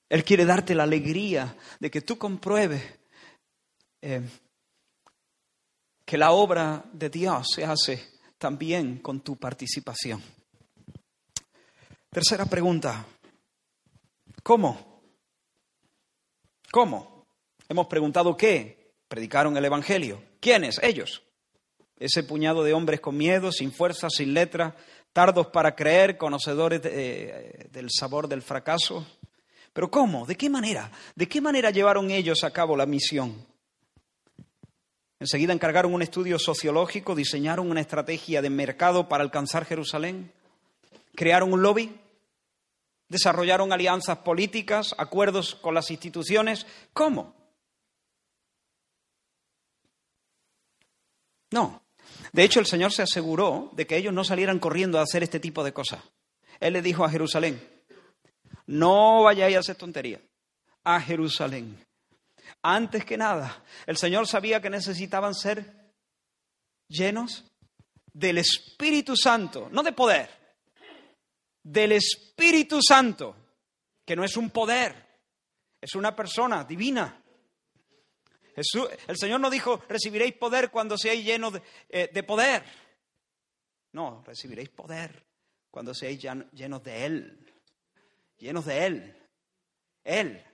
Él quiere darte la alegría de que tú compruebes eh, que la obra de Dios se hace también con tu participación. Tercera pregunta. ¿Cómo? ¿Cómo? Hemos preguntado qué. Predicaron el Evangelio. ¿Quiénes? Ellos. Ese puñado de hombres con miedo, sin fuerza, sin letra, tardos para creer, conocedores eh, del sabor del fracaso. Pero ¿cómo? ¿De qué manera? ¿De qué manera llevaron ellos a cabo la misión? Enseguida encargaron un estudio sociológico, diseñaron una estrategia de mercado para alcanzar Jerusalén, crearon un lobby, desarrollaron alianzas políticas, acuerdos con las instituciones. ¿Cómo? No. De hecho, el Señor se aseguró de que ellos no salieran corriendo a hacer este tipo de cosas. Él le dijo a Jerusalén, no vayáis a hacer tontería, a Jerusalén. Antes que nada, el Señor sabía que necesitaban ser llenos del Espíritu Santo, no de poder, del Espíritu Santo, que no es un poder, es una persona divina. Jesús, el Señor no dijo, recibiréis poder cuando seáis llenos de, eh, de poder. No, recibiréis poder cuando seáis llenos de Él, llenos de Él, Él.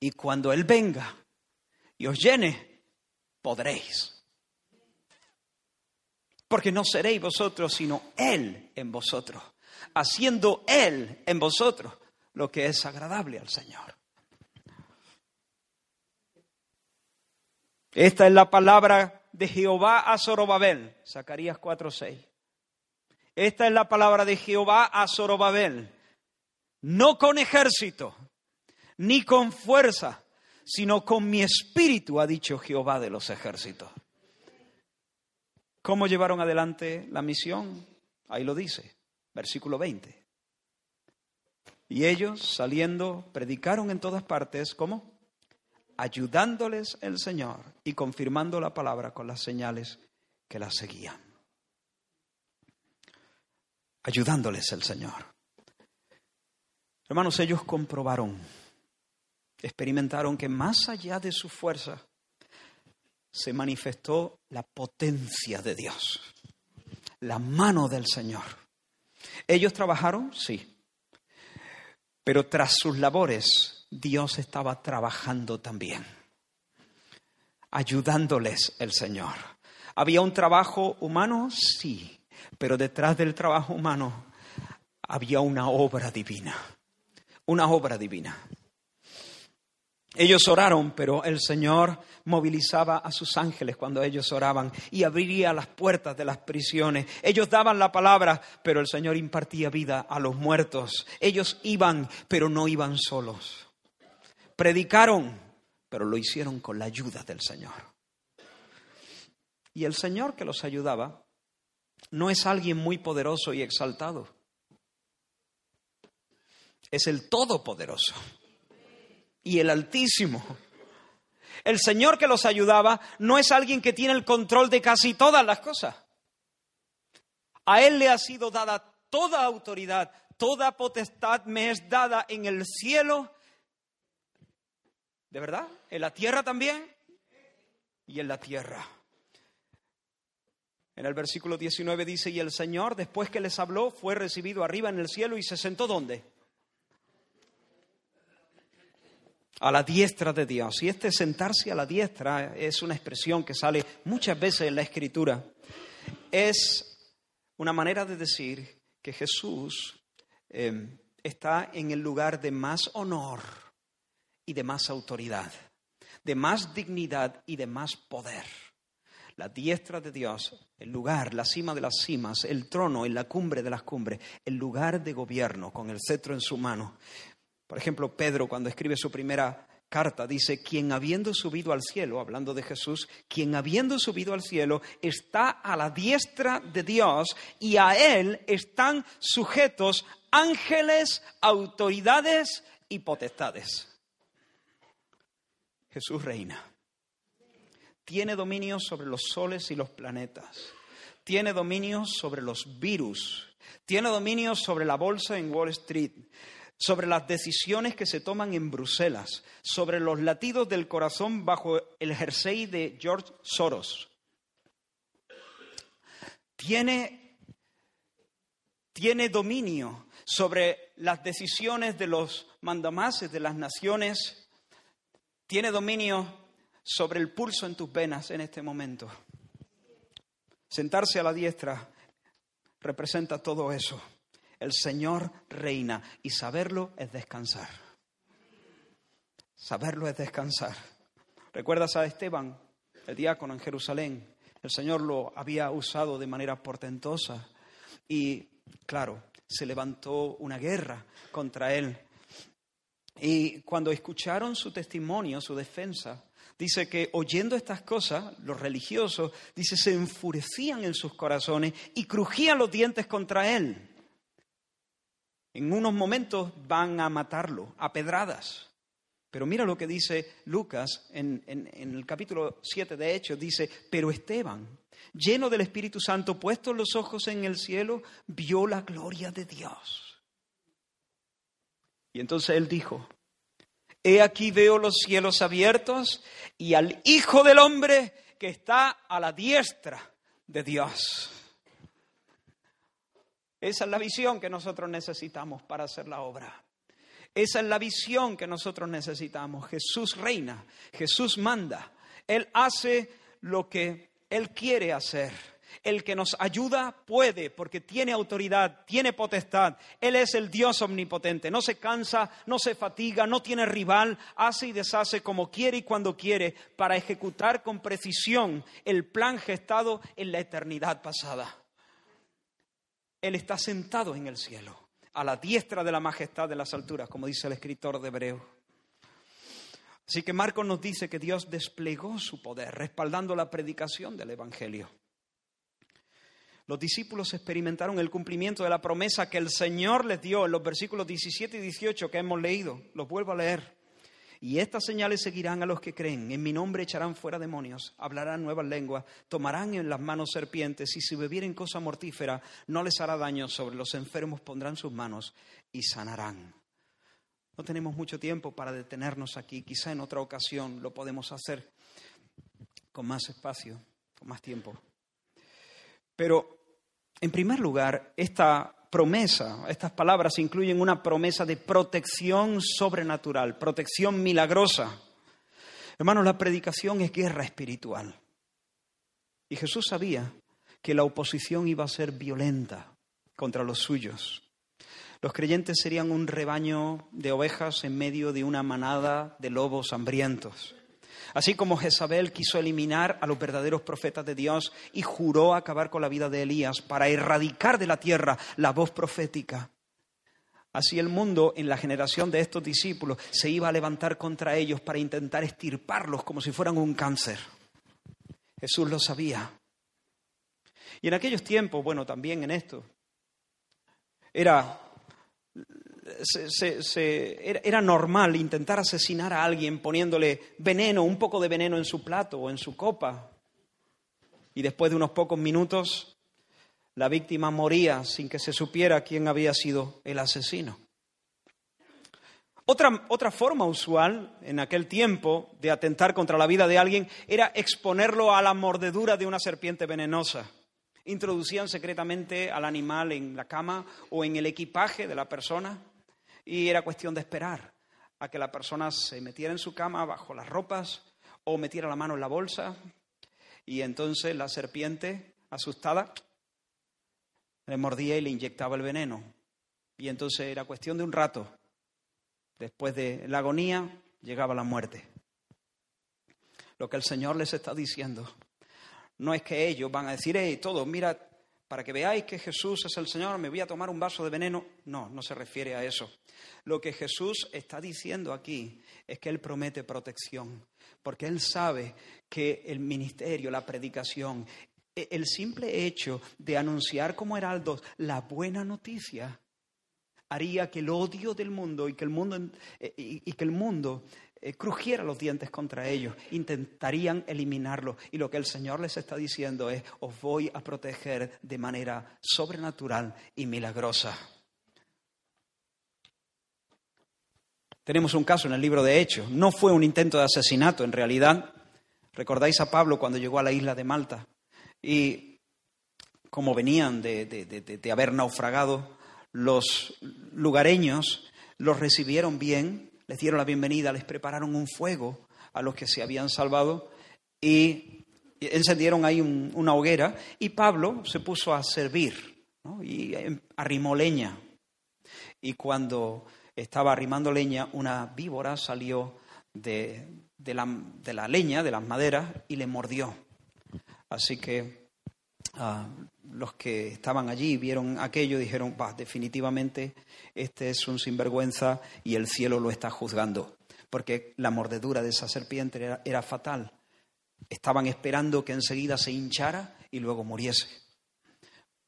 Y cuando Él venga y os llene, podréis. Porque no seréis vosotros, sino Él en vosotros, haciendo Él en vosotros lo que es agradable al Señor. Esta es la palabra de Jehová a Zorobabel, Zacarías 4:6. Esta es la palabra de Jehová a Zorobabel, no con ejército, ni con fuerza, sino con mi espíritu, ha dicho Jehová de los ejércitos. ¿Cómo llevaron adelante la misión? Ahí lo dice, versículo 20. Y ellos, saliendo, predicaron en todas partes, ¿cómo? Ayudándoles el Señor y confirmando la palabra con las señales que la seguían. Ayudándoles el Señor. Hermanos, ellos comprobaron, experimentaron que más allá de su fuerza se manifestó la potencia de Dios, la mano del Señor. ¿Ellos trabajaron? Sí. Pero tras sus labores, Dios estaba trabajando también, ayudándoles el Señor. ¿Había un trabajo humano? Sí, pero detrás del trabajo humano había una obra divina, una obra divina. Ellos oraron, pero el Señor movilizaba a sus ángeles cuando ellos oraban y abriría las puertas de las prisiones. Ellos daban la palabra, pero el Señor impartía vida a los muertos. Ellos iban, pero no iban solos. Predicaron, pero lo hicieron con la ayuda del Señor. Y el Señor que los ayudaba no es alguien muy poderoso y exaltado. Es el Todopoderoso y el Altísimo. El Señor que los ayudaba no es alguien que tiene el control de casi todas las cosas. A Él le ha sido dada toda autoridad, toda potestad me es dada en el cielo. ¿De verdad? ¿En la tierra también? Y en la tierra. En el versículo 19 dice, y el Señor, después que les habló, fue recibido arriba en el cielo y se sentó ¿dónde? A la diestra de Dios. Y este sentarse a la diestra es una expresión que sale muchas veces en la Escritura. Es una manera de decir que Jesús eh, está en el lugar de más honor y de más autoridad, de más dignidad y de más poder la diestra de Dios, el lugar, la cima de las cimas, el trono en la cumbre de las cumbres, el lugar de gobierno con el cetro en su mano. Por ejemplo, Pedro cuando escribe su primera carta dice, quien habiendo subido al cielo, hablando de Jesús, quien habiendo subido al cielo está a la diestra de Dios y a él están sujetos ángeles, autoridades y potestades. Jesús reina. Tiene dominio sobre los soles y los planetas, tiene dominio sobre los virus, tiene dominio sobre la bolsa en Wall Street, sobre las decisiones que se toman en Bruselas, sobre los latidos del corazón bajo el jersey de George Soros. Tiene, tiene dominio sobre las decisiones de los mandamases de las naciones, tiene dominio sobre el pulso en tus venas en este momento. Sentarse a la diestra representa todo eso. El Señor reina y saberlo es descansar. Saberlo es descansar. ¿Recuerdas a Esteban, el diácono en Jerusalén? El Señor lo había usado de manera portentosa y, claro, se levantó una guerra contra él. Y cuando escucharon su testimonio, su defensa, dice que oyendo estas cosas, los religiosos, dice, se enfurecían en sus corazones y crujían los dientes contra él. En unos momentos van a matarlo a pedradas. Pero mira lo que dice Lucas en, el capítulo 7 de Hechos, dice, pero Esteban, lleno del Espíritu Santo, puestos los ojos en el cielo, vio la gloria de Dios. Y entonces él dijo, He aquí veo los cielos abiertos y al Hijo del Hombre que está a la diestra de Dios. Esa es la visión que nosotros necesitamos para hacer la obra. Esa es la visión que nosotros necesitamos. Jesús reina, Jesús manda. Él hace lo que Él quiere hacer. El que nos ayuda puede, porque tiene autoridad, tiene potestad. Él es el Dios omnipotente. No se cansa, no se fatiga, no tiene rival, hace y deshace como quiere y cuando quiere para ejecutar con precisión el plan gestado en la eternidad pasada. Él está sentado en el cielo, a la diestra de la majestad de las alturas, como dice el escritor de Hebreo. Así que Marcos nos dice que Dios desplegó su poder, respaldando la predicación del Evangelio. Los discípulos experimentaron el cumplimiento de la promesa que el Señor les dio en los versículos 17 y 18 que hemos leído. Los vuelvo a leer. Y estas señales seguirán a los que creen. En mi nombre echarán fuera demonios, hablarán nuevas lenguas, tomarán en las manos serpientes y si bebieren cosa mortífera no les hará daño. Sobre los enfermos pondrán sus manos y sanarán. No tenemos mucho tiempo para detenernos aquí. Quizá en otra ocasión lo podemos hacer con más espacio, con más tiempo. Pero, en primer lugar, esta promesa, estas palabras incluyen una promesa de protección sobrenatural, protección milagrosa. Hermanos, la predicación es guerra espiritual. Y Jesús sabía que la oposición iba a ser violenta contra los suyos. Los creyentes serían un rebaño de ovejas en medio de una manada de lobos hambrientos. Así como Jezabel quiso eliminar a los verdaderos profetas de Dios y juró acabar con la vida de Elías para erradicar de la tierra la voz profética. Así el mundo en la generación de estos discípulos se iba a levantar contra ellos para intentar estirparlos como si fueran un cáncer. Jesús lo sabía. Y en aquellos tiempos, bueno, también en esto, era era, normal intentar asesinar a alguien poniéndole veneno, un poco de veneno en su plato o en su copa. Y después de unos pocos minutos, la víctima moría sin que se supiera quién había sido el asesino. Otra, otra, forma usual en aquel tiempo de atentar contra la vida de alguien era exponerlo a la mordedura de una serpiente venenosa introducían secretamente al animal en la cama o en el equipaje de la persona y era cuestión de esperar a que la persona se metiera en su cama bajo las ropas o metiera la mano en la bolsa y entonces la serpiente, asustada, le mordía y le inyectaba el veneno. Y entonces era cuestión de un rato. Después de la agonía llegaba la muerte. Lo que el Señor les está diciendo no es que ellos van a decir, hey, todos, mira, para que veáis que Jesús es el Señor, me voy a tomar un vaso de veneno. No, no se refiere a eso. Lo que Jesús está diciendo aquí es que Él promete protección, porque Él sabe que el ministerio, la predicación, e, el simple hecho de anunciar como heraldos la buena noticia, haría que el odio del mundo y que el mundo, e, y que el mundo eh, crujiera los dientes contra ellos, intentarían eliminarlo. Y lo que el Señor les está diciendo es, os voy a proteger de manera sobrenatural y milagrosa. Tenemos un caso en el libro de Hechos. No fue un intento de asesinato, en realidad. Recordáis a Pablo cuando llegó a la isla de Malta y como venían de, de haber naufragado, los lugareños los recibieron bien les dieron la bienvenida, les prepararon un fuego a los que se habían salvado y encendieron ahí una hoguera y Pablo se puso a servir y em, arrimó leña. Y cuando estaba arrimando leña, una víbora salió de, la, leña, de las maderas, y le mordió. Así que ah, los que estaban allí vieron aquello dijeron, bah, definitivamente este es un sinvergüenza y el cielo lo está juzgando, porque la mordedura de esa serpiente era, era fatal. Estaban esperando que enseguida se hinchara y luego muriese.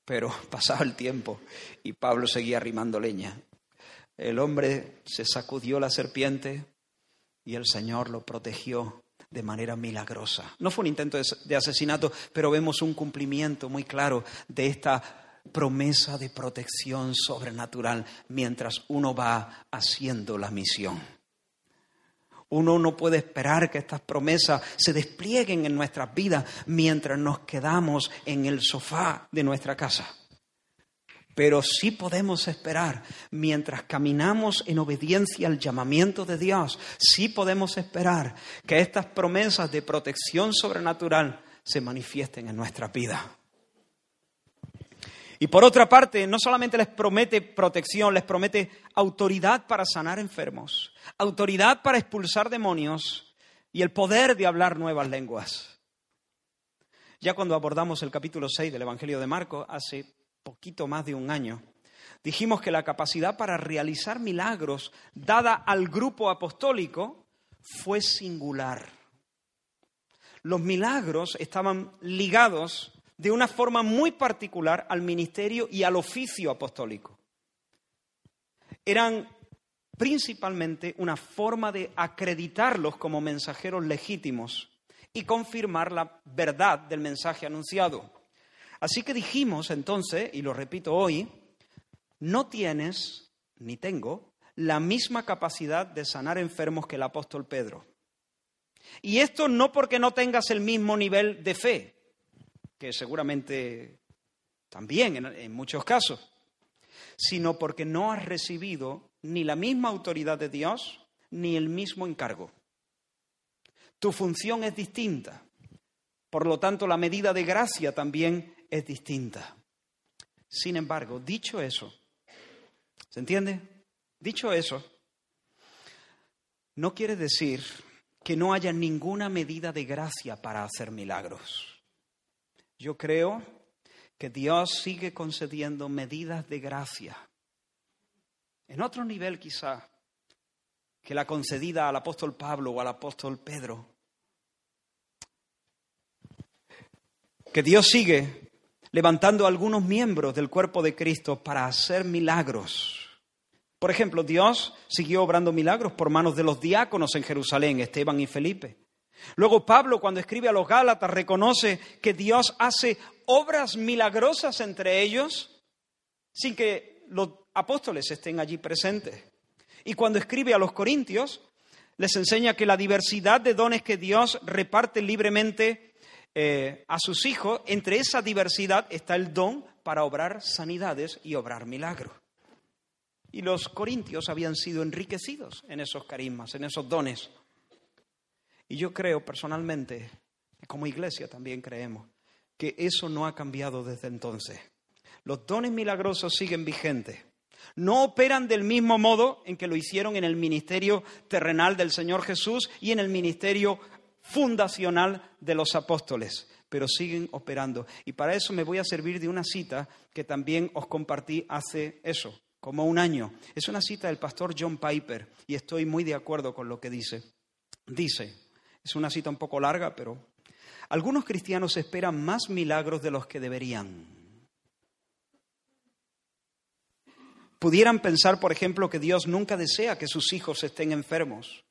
Pero pasaba el tiempo y Pablo seguía arrimando leña. El hombre se sacudió la serpiente y el Señor lo protegió de manera milagrosa. No fue un intento de asesinato, pero vemos un cumplimiento muy claro de esta promesa de protección sobrenatural mientras uno va haciendo la misión. Uno no puede esperar que estas promesas se desplieguen en nuestras vidas mientras nos quedamos en el sofá de nuestra casa. Pero sí podemos esperar, mientras caminamos en obediencia al llamamiento de Dios, sí podemos esperar que estas promesas de protección sobrenatural se manifiesten en nuestra vida. Y por otra parte, no solamente les promete protección, les promete autoridad para sanar enfermos, autoridad para expulsar demonios y el poder de hablar nuevas lenguas. Ya cuando abordamos el capítulo 6 del Evangelio de Marcos, hace poquito más de un año, dijimos que la capacidad para realizar milagros dada al grupo apostólico fue singular. Los milagros estaban ligados de una forma muy particular al ministerio y al oficio apostólico. Eran principalmente una forma de acreditarlos como mensajeros legítimos y confirmar la verdad del mensaje anunciado. Así que dijimos entonces, y lo repito hoy, no tienes ni tengo la misma capacidad de sanar enfermos que el apóstol Pedro. Y esto no porque no tengas el mismo nivel de fe, que seguramente también en, en muchos casos, sino porque no has recibido ni la misma autoridad de Dios ni el mismo encargo. Tu función es distinta. Por lo tanto, la medida de gracia también es distinta. Sin embargo, dicho eso, ¿se entiende? Dicho eso, no quiere decir que no haya ninguna medida de gracia para hacer milagros. Yo creo que Dios sigue concediendo medidas de gracia. En otro nivel quizá que la concedida al apóstol Pablo o al apóstol Pedro. Que Dios sigue levantando algunos miembros del cuerpo de Cristo para hacer milagros. Por ejemplo, Dios siguió obrando milagros por manos de los diáconos en Jerusalén, Esteban y Felipe. Luego Pablo, cuando escribe a los Gálatas, reconoce que Dios hace obras milagrosas entre ellos sin que los apóstoles estén allí presentes. Y cuando escribe a los Corintios, les enseña que la diversidad de dones que Dios reparte libremente eh, a sus hijos, entre esa diversidad está el don para obrar sanidades y obrar milagros. Y los corintios habían sido enriquecidos en esos carismas, en esos dones. Y yo creo personalmente, como iglesia también creemos, que eso no ha cambiado desde entonces. Los dones milagrosos siguen vigentes. No operan del mismo modo en que lo hicieron en el ministerio terrenal del Señor Jesús y en el ministerio fundacional de los apóstoles, pero siguen operando. Y para eso me voy a servir de una cita que también os compartí hace eso, como un año. Es una cita del pastor John Piper y estoy muy de acuerdo con lo que dice. Dice, es una cita un poco larga, pero algunos cristianos esperan más milagros de los que deberían. Pudieran pensar, por ejemplo, que Dios nunca desea que sus hijos estén enfermos,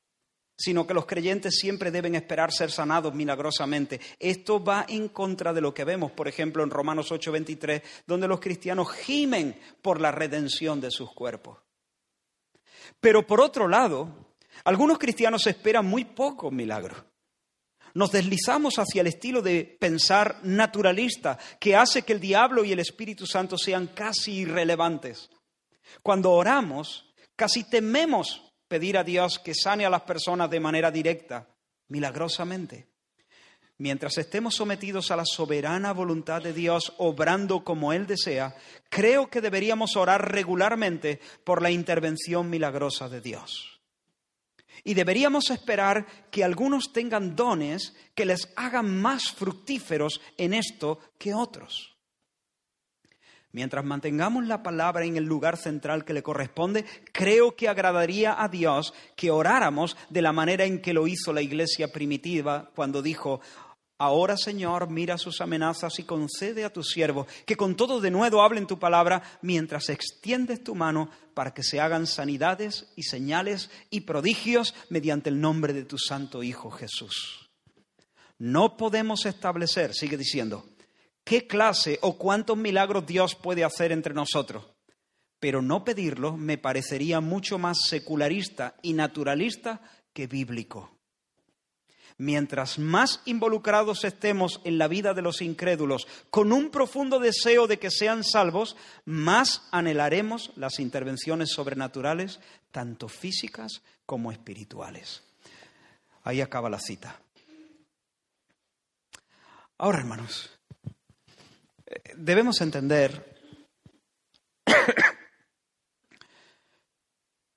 sino que los creyentes siempre deben esperar ser sanados milagrosamente. Esto va en contra de lo que vemos, por ejemplo, en Romanos 8:23, donde los cristianos gimen por la redención de sus cuerpos. Pero por otro lado, algunos cristianos esperan muy pocos milagros. Nos deslizamos hacia el estilo de pensar naturalista que hace que el diablo y el Espíritu Santo sean casi irrelevantes. Cuando oramos, casi tememos pedir a Dios que sane a las personas de manera directa, milagrosamente. Mientras estemos sometidos a la soberana voluntad de Dios, obrando como Él desea, creo que deberíamos orar regularmente por la intervención milagrosa de Dios. Y deberíamos esperar que algunos tengan dones que les hagan más fructíferos en esto que otros. Mientras mantengamos la palabra en el lugar central que le corresponde, creo que agradaría a Dios que oráramos de la manera en que lo hizo la iglesia primitiva cuando dijo, Ahora, Señor, mira sus amenazas y concede a tu siervo que con todo de nuevo hablen tu palabra mientras extiendes tu mano para que se hagan sanidades y señales y prodigios mediante el nombre de tu santo Hijo Jesús. No podemos establecer, sigue diciendo, qué clase o cuántos milagros Dios puede hacer entre nosotros. Pero no pedirlo me parecería mucho más secularista y naturalista que bíblico. Mientras más involucrados estemos en la vida de los incrédulos, con un profundo deseo de que sean salvos, más anhelaremos las intervenciones sobrenaturales, tanto físicas como espirituales. Ahí acaba la cita. Ahora, hermanos, debemos entender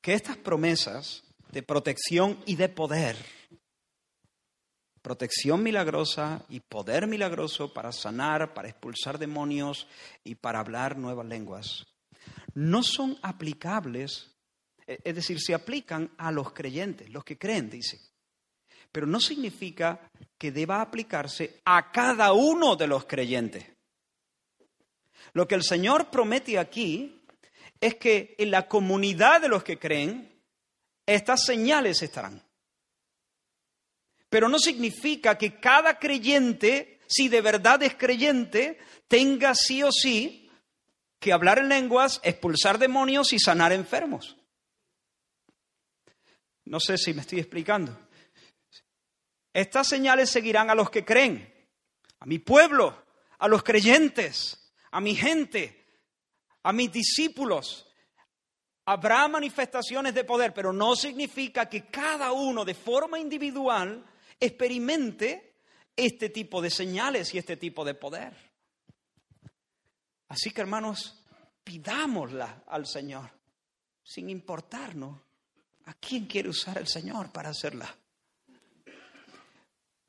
que estas promesas de protección y de poder, protección milagrosa y poder milagroso para sanar, para expulsar demonios y para hablar nuevas lenguas, no son aplicables, e-, es decir, se aplican a los creyentes, los que creen, dice, pero no significa que deba aplicarse a cada uno de los creyentes. Lo que el Señor promete aquí es que en la comunidad de los que creen, estas señales estarán. Pero no significa que cada creyente, si de verdad es creyente, tenga sí o sí que hablar en lenguas, expulsar demonios y sanar enfermos. No sé si me estoy explicando. Estas señales seguirán a los que creen, a mi pueblo, a los creyentes, a mi gente, a mis discípulos. Habrá manifestaciones de poder, pero no significa que cada uno de forma individual experimente este tipo de señales y este tipo de poder. Así que hermanos, pidámosla al Señor, sin importarnos a quién quiere usar el Señor para hacerla.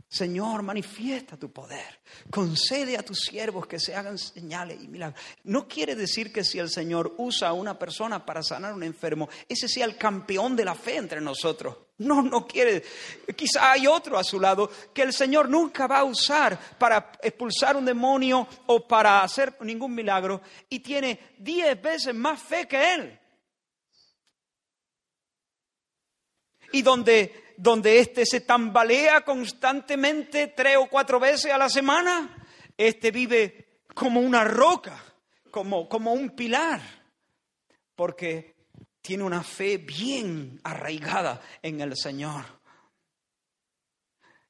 Señor, manifiesta tu poder. Concede a tus siervos que se hagan señales y milagros. No quiere decir que si el Señor usa a una persona para sanar a un enfermo, ese sea el campeón de la fe entre nosotros. No, no quiere. Quizá hay otro a su lado que el Señor nunca va a usar para expulsar un demonio o para hacer ningún milagro y tiene diez veces más fe que él. Y donde donde éste se tambalea constantemente tres o cuatro veces a la semana, éste vive como una roca, como, como un pilar, porque tiene una fe bien arraigada en el Señor.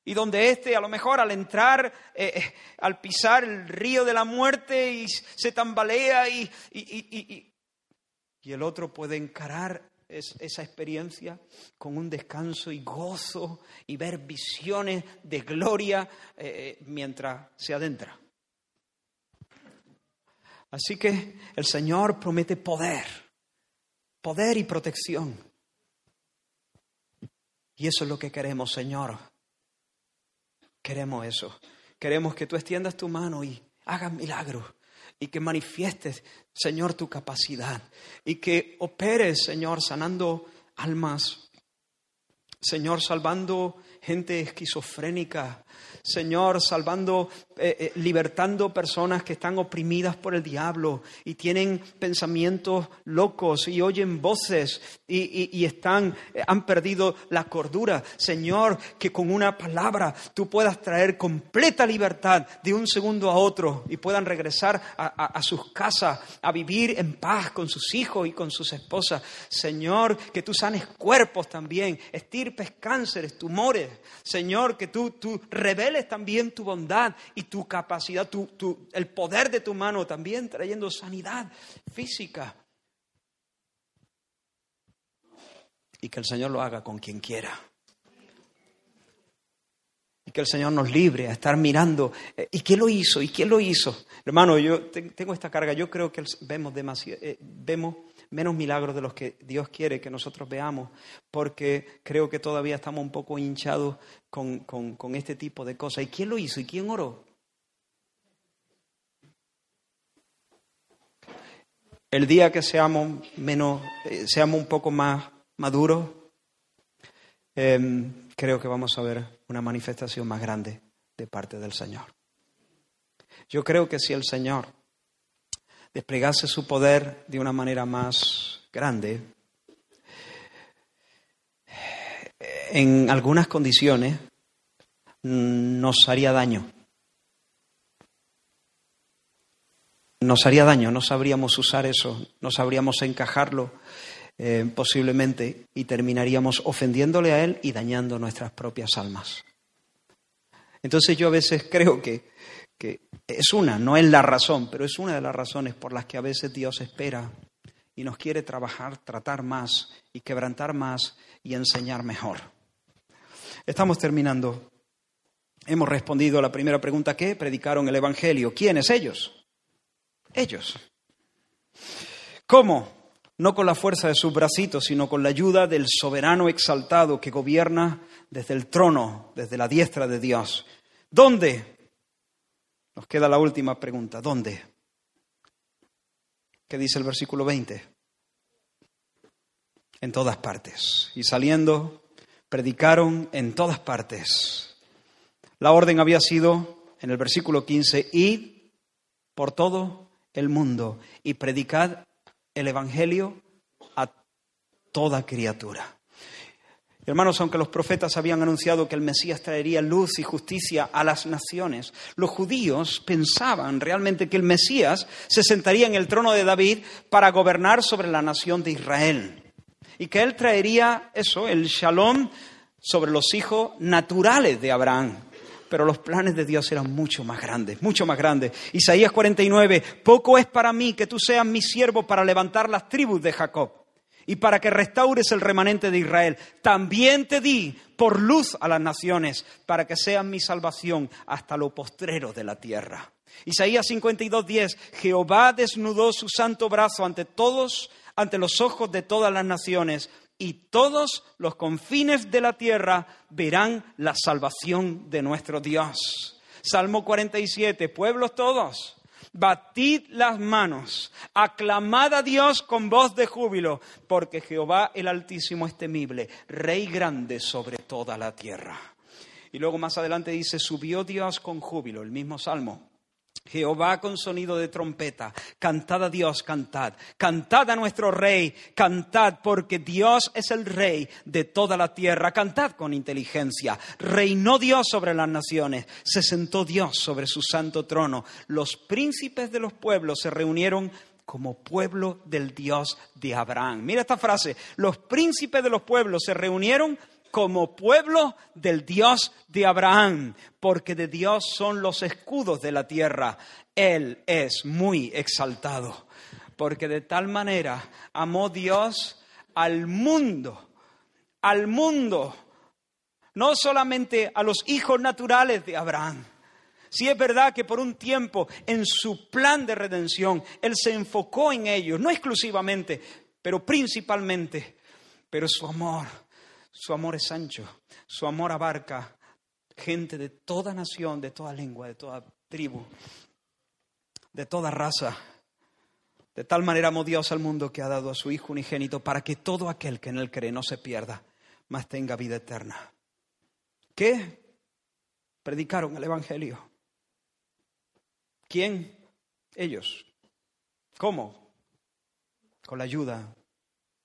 Y donde éste a lo mejor al entrar, eh, eh, al pisar el río de la muerte y se tambalea y, y, y el otro puede encarar esa experiencia con un descanso y gozo y ver visiones de gloria eh, eh, mientras se adentra. Así que el Señor promete poder, poder y protección. Y eso es lo que queremos, Señor. Queremos eso. Queremos que tú extiendas tu mano y hagas milagros y que manifiestes, Señor, tu capacidad. Y que operes, Señor, sanando almas, Señor, salvando gente esquizofrénica, Señor, salvando, eh, eh, libertando personas que están oprimidas por el diablo y tienen pensamientos locos y oyen voces y, están, eh, han perdido la cordura. Señor, que con una palabra tú puedas traer completa libertad de un segundo a otro y puedan regresar a, a sus casas a vivir en paz con sus hijos y con sus esposas. Señor, que tú sanes cuerpos también, estirpes cánceres, tumores. Señor, que tú, tú reveles también tu bondad y tu capacidad, tu, el poder de tu mano también trayendo sanidad física. Y que el Señor lo haga con quien quiera. Y que el Señor nos libre a estar mirando. Eh, ¿Y quién lo hizo? ¿Y quién lo hizo? Hermano, yo tengo esta carga. Yo creo que vemos, demasiado, eh, vemos menos milagros de los que Dios quiere que nosotros veamos, porque creo que todavía estamos un poco hinchados con, con este tipo de cosas. ¿Y quién lo hizo? ¿Y quién oró? El día que seamos menos, eh, seamos un poco más maduros, em, creo que vamos a ver una manifestación más grande de parte del Señor. Yo creo que si el Señor desplegase su poder de una manera más grande, en algunas condiciones nos haría daño. Nos haría daño, no sabríamos usar eso, no sabríamos encajarlo eh, posiblemente y terminaríamos ofendiéndole a Él y dañando nuestras propias almas. Entonces yo a veces creo que que es una, no es la razón, pero es una de las razones por las que a veces Dios espera y nos quiere trabajar, tratar más y quebrantar más y enseñar mejor. Estamos terminando. Hemos respondido a la primera pregunta que predicaron el Evangelio. ¿Quiénes ellos? Ellos. ¿Cómo? No con la fuerza de sus bracitos, sino con la ayuda del soberano exaltado que gobierna desde el trono, desde la diestra de Dios. ¿Dónde? Nos queda la última pregunta. ¿Dónde? ¿Qué dice el versículo 20? En todas partes. Y saliendo, predicaron en todas partes. La orden había sido, en el versículo 15, id por todo el mundo y predicad el Evangelio a toda criatura. Hermanos, aunque los profetas habían anunciado que el Mesías traería luz y justicia a las naciones, los judíos pensaban realmente que el Mesías se sentaría en el trono de David para gobernar sobre la nación de Israel. y que Él traería eso, el shalom, sobre los hijos naturales de Abraham. Pero los planes de Dios eran mucho más grandes, mucho más grandes. Isaías 49, poco es para mí que tú seas mi siervo para levantar las tribus de Jacob y para que restaures el remanente de Israel. También te di por luz a las naciones, para que sean mi salvación hasta lo postrero de la tierra. Isaías 52, 10, Jehová desnudó su santo brazo ante todos, ante los ojos de todas las naciones, y todos los confines de la tierra verán la salvación de nuestro Dios. Salmo 47, pueblos todos, batid las manos, aclamad a Dios con voz de júbilo, porque Jehová el Altísimo es temible, Rey grande sobre toda la tierra. Y luego más adelante dice, subió Dios con júbilo, el mismo salmo. Jehová con sonido de trompeta, cantad a Dios, cantad, cantad a nuestro Rey, cantad, porque Dios es el Rey de toda la tierra, cantad con inteligencia. Reinó Dios sobre las naciones, se sentó Dios sobre su santo trono. Los príncipes de los pueblos se reunieron como pueblo del Dios de Abraham. Mira esta frase, los príncipes de los pueblos se reunieron como pueblo del Dios de Abraham, porque de Dios son los escudos de la tierra. Él es muy exaltado, porque de tal manera amó Dios al mundo, al mundo, no solamente a los hijos naturales de Abraham. Si es verdad que por un tiempo en su plan de redención Él se enfocó en ellos, no exclusivamente, pero principalmente, pero su amor su amor es ancho, su amor abarca gente de toda nación, de toda lengua, de toda tribu, de toda raza. De tal manera amó Dios al mundo que ha dado a su Hijo unigénito para que todo aquel que en él cree no se pierda, mas tenga vida eterna. ¿Qué? Predicaron el Evangelio. ¿Quién? Ellos. ¿Cómo? Con la ayuda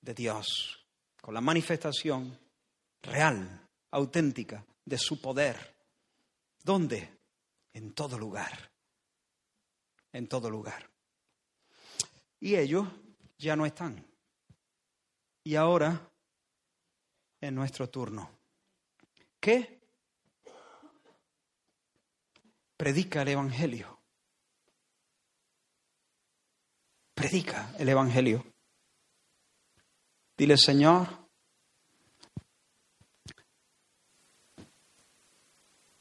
de Dios, con la manifestación real, auténtica, de su poder. ¿Dónde? En todo lugar. En todo lugar. Y ellos ya no están. Y ahora es nuestro turno. ¿Qué? Predica el Evangelio. Predica el Evangelio. Dile, Señor,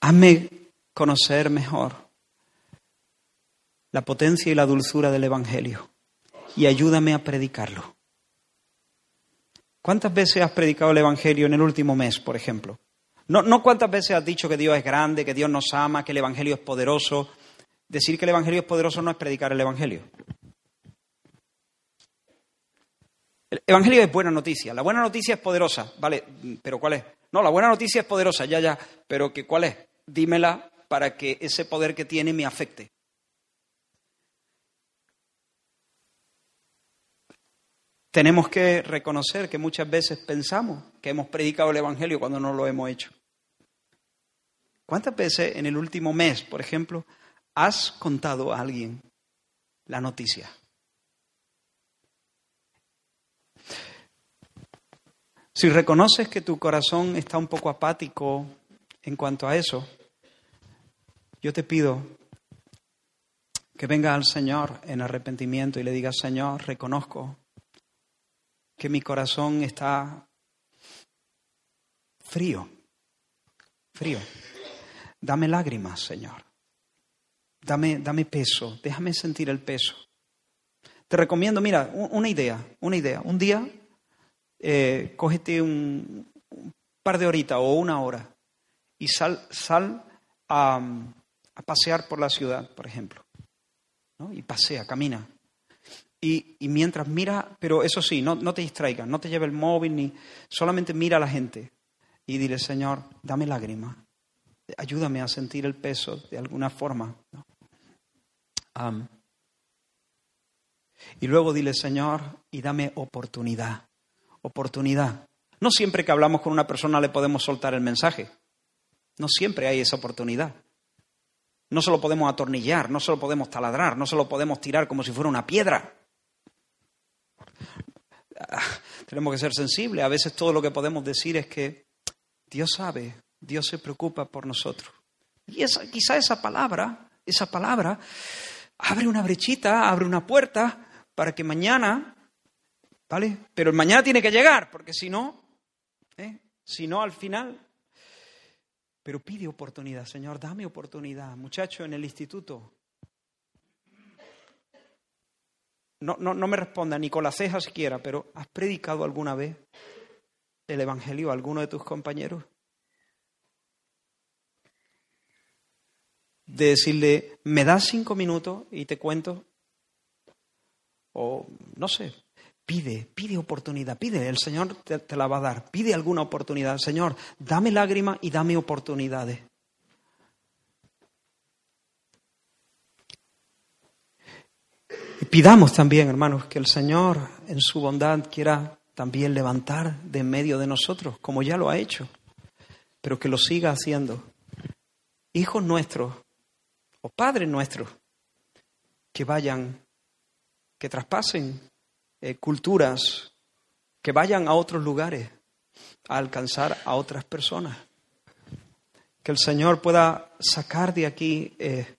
Hazme conocer mejor la potencia y la dulzura del Evangelio y ayúdame a predicarlo. ¿Cuántas veces has predicado el Evangelio en el último mes, por ejemplo? No, no cuántas veces has dicho que Dios es grande, que Dios nos ama, que el Evangelio es poderoso. Decir que el Evangelio es poderoso no es predicar el Evangelio. El Evangelio es buena noticia. La buena noticia es poderosa, ¿vale? Pero ¿cuál es? No, la buena noticia es poderosa, ya, ya. Pero que, ¿cuál es? Dímela para que ese poder que tiene me afecte. Tenemos que reconocer que muchas veces pensamos que hemos predicado el Evangelio cuando no lo hemos hecho. ¿Cuántas veces en el último mes, por ejemplo, has contado a alguien la noticia? Si reconoces que tu corazón está un poco apático en cuanto a eso, yo te pido que venga al Señor en arrepentimiento y le digas, Señor, reconozco que mi corazón está frío, frío. Dame lágrimas, Señor. Dame, dame peso, déjame sentir el peso. Te recomiendo, mira, una idea, una idea. Un día, eh, cógete un, par de horitas o una hora y sal, sal a, a pasear por la ciudad, por ejemplo. ¿no? Y pasea, camina. Y, mientras mira, pero eso sí, no, no te distraigas, no te lleve el móvil, ni solamente mira a la gente y dile, Señor, dame lágrimas, ayúdame a sentir el peso de alguna forma. y luego dile, Señor, y dame oportunidad, oportunidad. No siempre que hablamos con una persona le podemos soltar el mensaje. No siempre hay esa oportunidad. No se lo podemos atornillar, no se lo podemos taladrar, no se lo podemos tirar como si fuera una piedra. tenemos que ser sensibles. A veces todo lo que podemos decir es que Dios sabe, Dios se preocupa por nosotros. Y esa, quizá esa palabra, esa palabra, abre una brechita, abre una puerta para que mañana, ¿vale? Pero el mañana tiene que llegar, porque si no, ¿eh? si no al final. Pero pide oportunidad, Señor, dame oportunidad. Muchacho en el instituto, no, no, no me responda ni con la ceja siquiera, pero ¿has predicado alguna vez el Evangelio a alguno de tus compañeros? De decirle, ¿me das cinco minutos y te cuento? O no sé, pide, pide oportunidad, pide, el Señor te, te la va a dar, pide alguna oportunidad. Señor, dame lágrimas y dame oportunidades. Y pidamos también, hermanos, que el Señor en su bondad quiera también levantar de en medio de nosotros, como ya lo ha hecho, pero que lo siga haciendo. Hijos nuestros o padres nuestros que vayan, que traspasen eh, culturas, que vayan a otros lugares a alcanzar a otras personas. Que el Señor pueda sacar de aquí eh,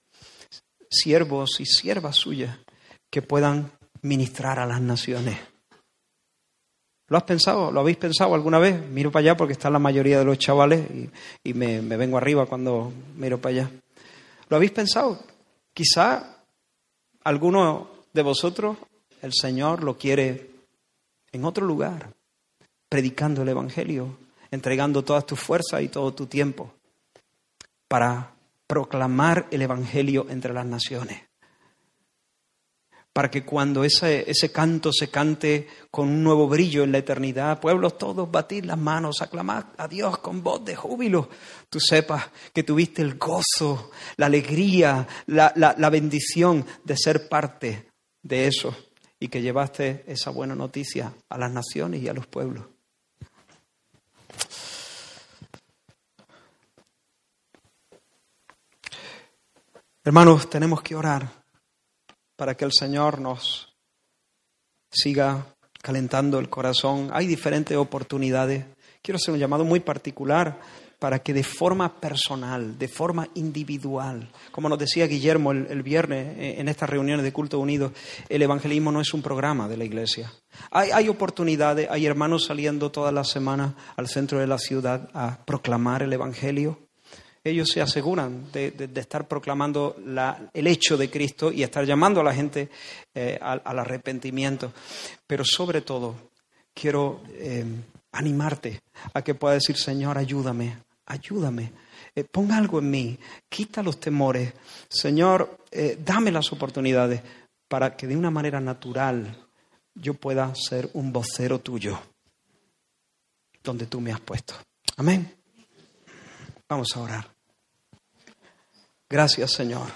siervos y siervas suyas que puedan ministrar a las naciones. ¿Lo has pensado? ¿Lo habéis pensado alguna vez? Miro para allá porque están la mayoría de los chavales y, me, me, vengo arriba cuando miro para allá. ¿Lo habéis pensado? Quizá alguno de vosotros el Señor lo quiere en otro lugar, predicando el Evangelio, entregando todas tus fuerzas y todo tu tiempo para proclamar el Evangelio entre las naciones. Para que cuando ese, ese canto se cante con un nuevo brillo en la eternidad, pueblos todos batir las manos, aclamar a Dios con voz de júbilo, tú sepas que tuviste el gozo, la alegría, la, la, la bendición de ser parte de eso y que llevaste esa buena noticia a las naciones y a los pueblos. Hermanos, tenemos que orar para que el Señor nos siga calentando el corazón. Hay diferentes oportunidades. Quiero hacer un llamado muy particular para que de forma personal, de forma individual, como nos decía Guillermo el, viernes eh, en estas reuniones de culto unido, el evangelismo no es un programa de la iglesia. Hay, oportunidades, hay hermanos saliendo todas las semanas al centro de la ciudad a proclamar el evangelio ellos se aseguran de, estar proclamando el hecho de Cristo y estar llamando a la gente eh, al, arrepentimiento. Pero sobre todo, quiero eh, animarte a que puedas decir, Señor, ayúdame, ayúdame. Eh, ponga algo en mí, quita los temores. Señor, dame las oportunidades para que de una manera natural yo pueda ser un vocero tuyo donde tú me has puesto. Amén. Vamos a orar. Gracias, Señor.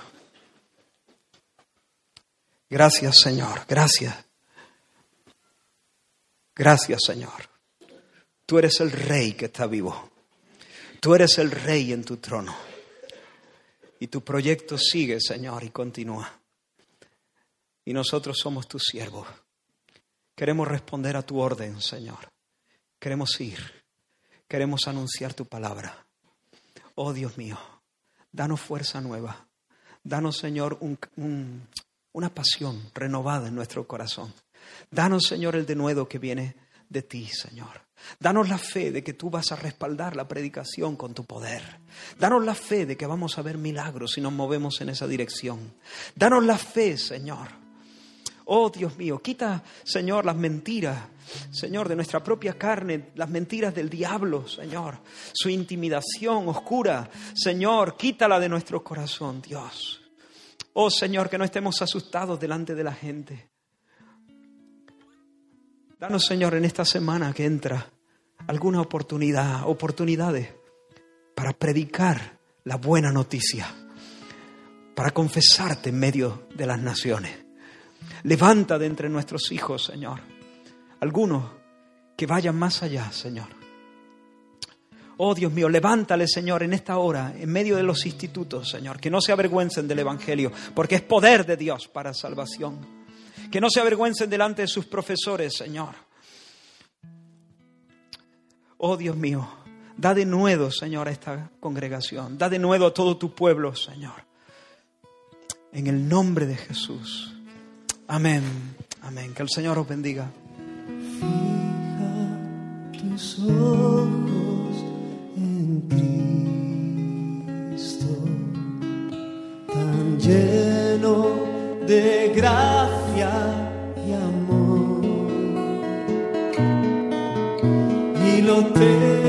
Gracias, Señor. Gracias. Gracias, Señor. Tú eres el rey que está vivo. Tú eres el rey en tu trono. Y tu proyecto sigue, Señor, y continúa. Y nosotros somos tus siervos. Queremos responder a tu orden, Señor. Queremos ir. Queremos anunciar tu palabra. Oh Dios mío, danos fuerza nueva. Danos, Señor, una pasión renovada en nuestro corazón. Danos, Señor, el denuedo que viene de ti, Señor. Danos la fe de que tú vas a respaldar la predicación con tu poder. Danos la fe de que vamos a ver milagros si nos movemos en esa dirección. Danos la fe, Señor, Oh Dios mío, quita, Señor, las mentiras, Señor, de nuestra propia carne, las mentiras del diablo, Señor, su intimidación oscura, Señor, quítala de nuestro corazón, Dios. Oh Señor, que no estemos asustados delante de la gente. Danos, Señor, en esta semana que entra alguna oportunidad, oportunidades para predicar la buena noticia, para confesarte en medio de las naciones. Levanta de entre nuestros hijos, Señor, algunos que vayan más allá, Señor. Oh Dios mío, levántale, Señor, en esta hora, en medio de los institutos, Señor, que no se avergüencen del Evangelio, porque es poder de Dios para salvación. Que no se avergüencen delante de sus profesores, Señor, Oh Dios mío, da de nuevo, Señor, a esta congregación. Da de nuevo a todo tu pueblo, Señor. En el nombre de Jesús. Amén. Amén. Que el Señor os bendiga. Fija tus ojos en Cristo, tan lleno de gracia y amor, y lo terrenal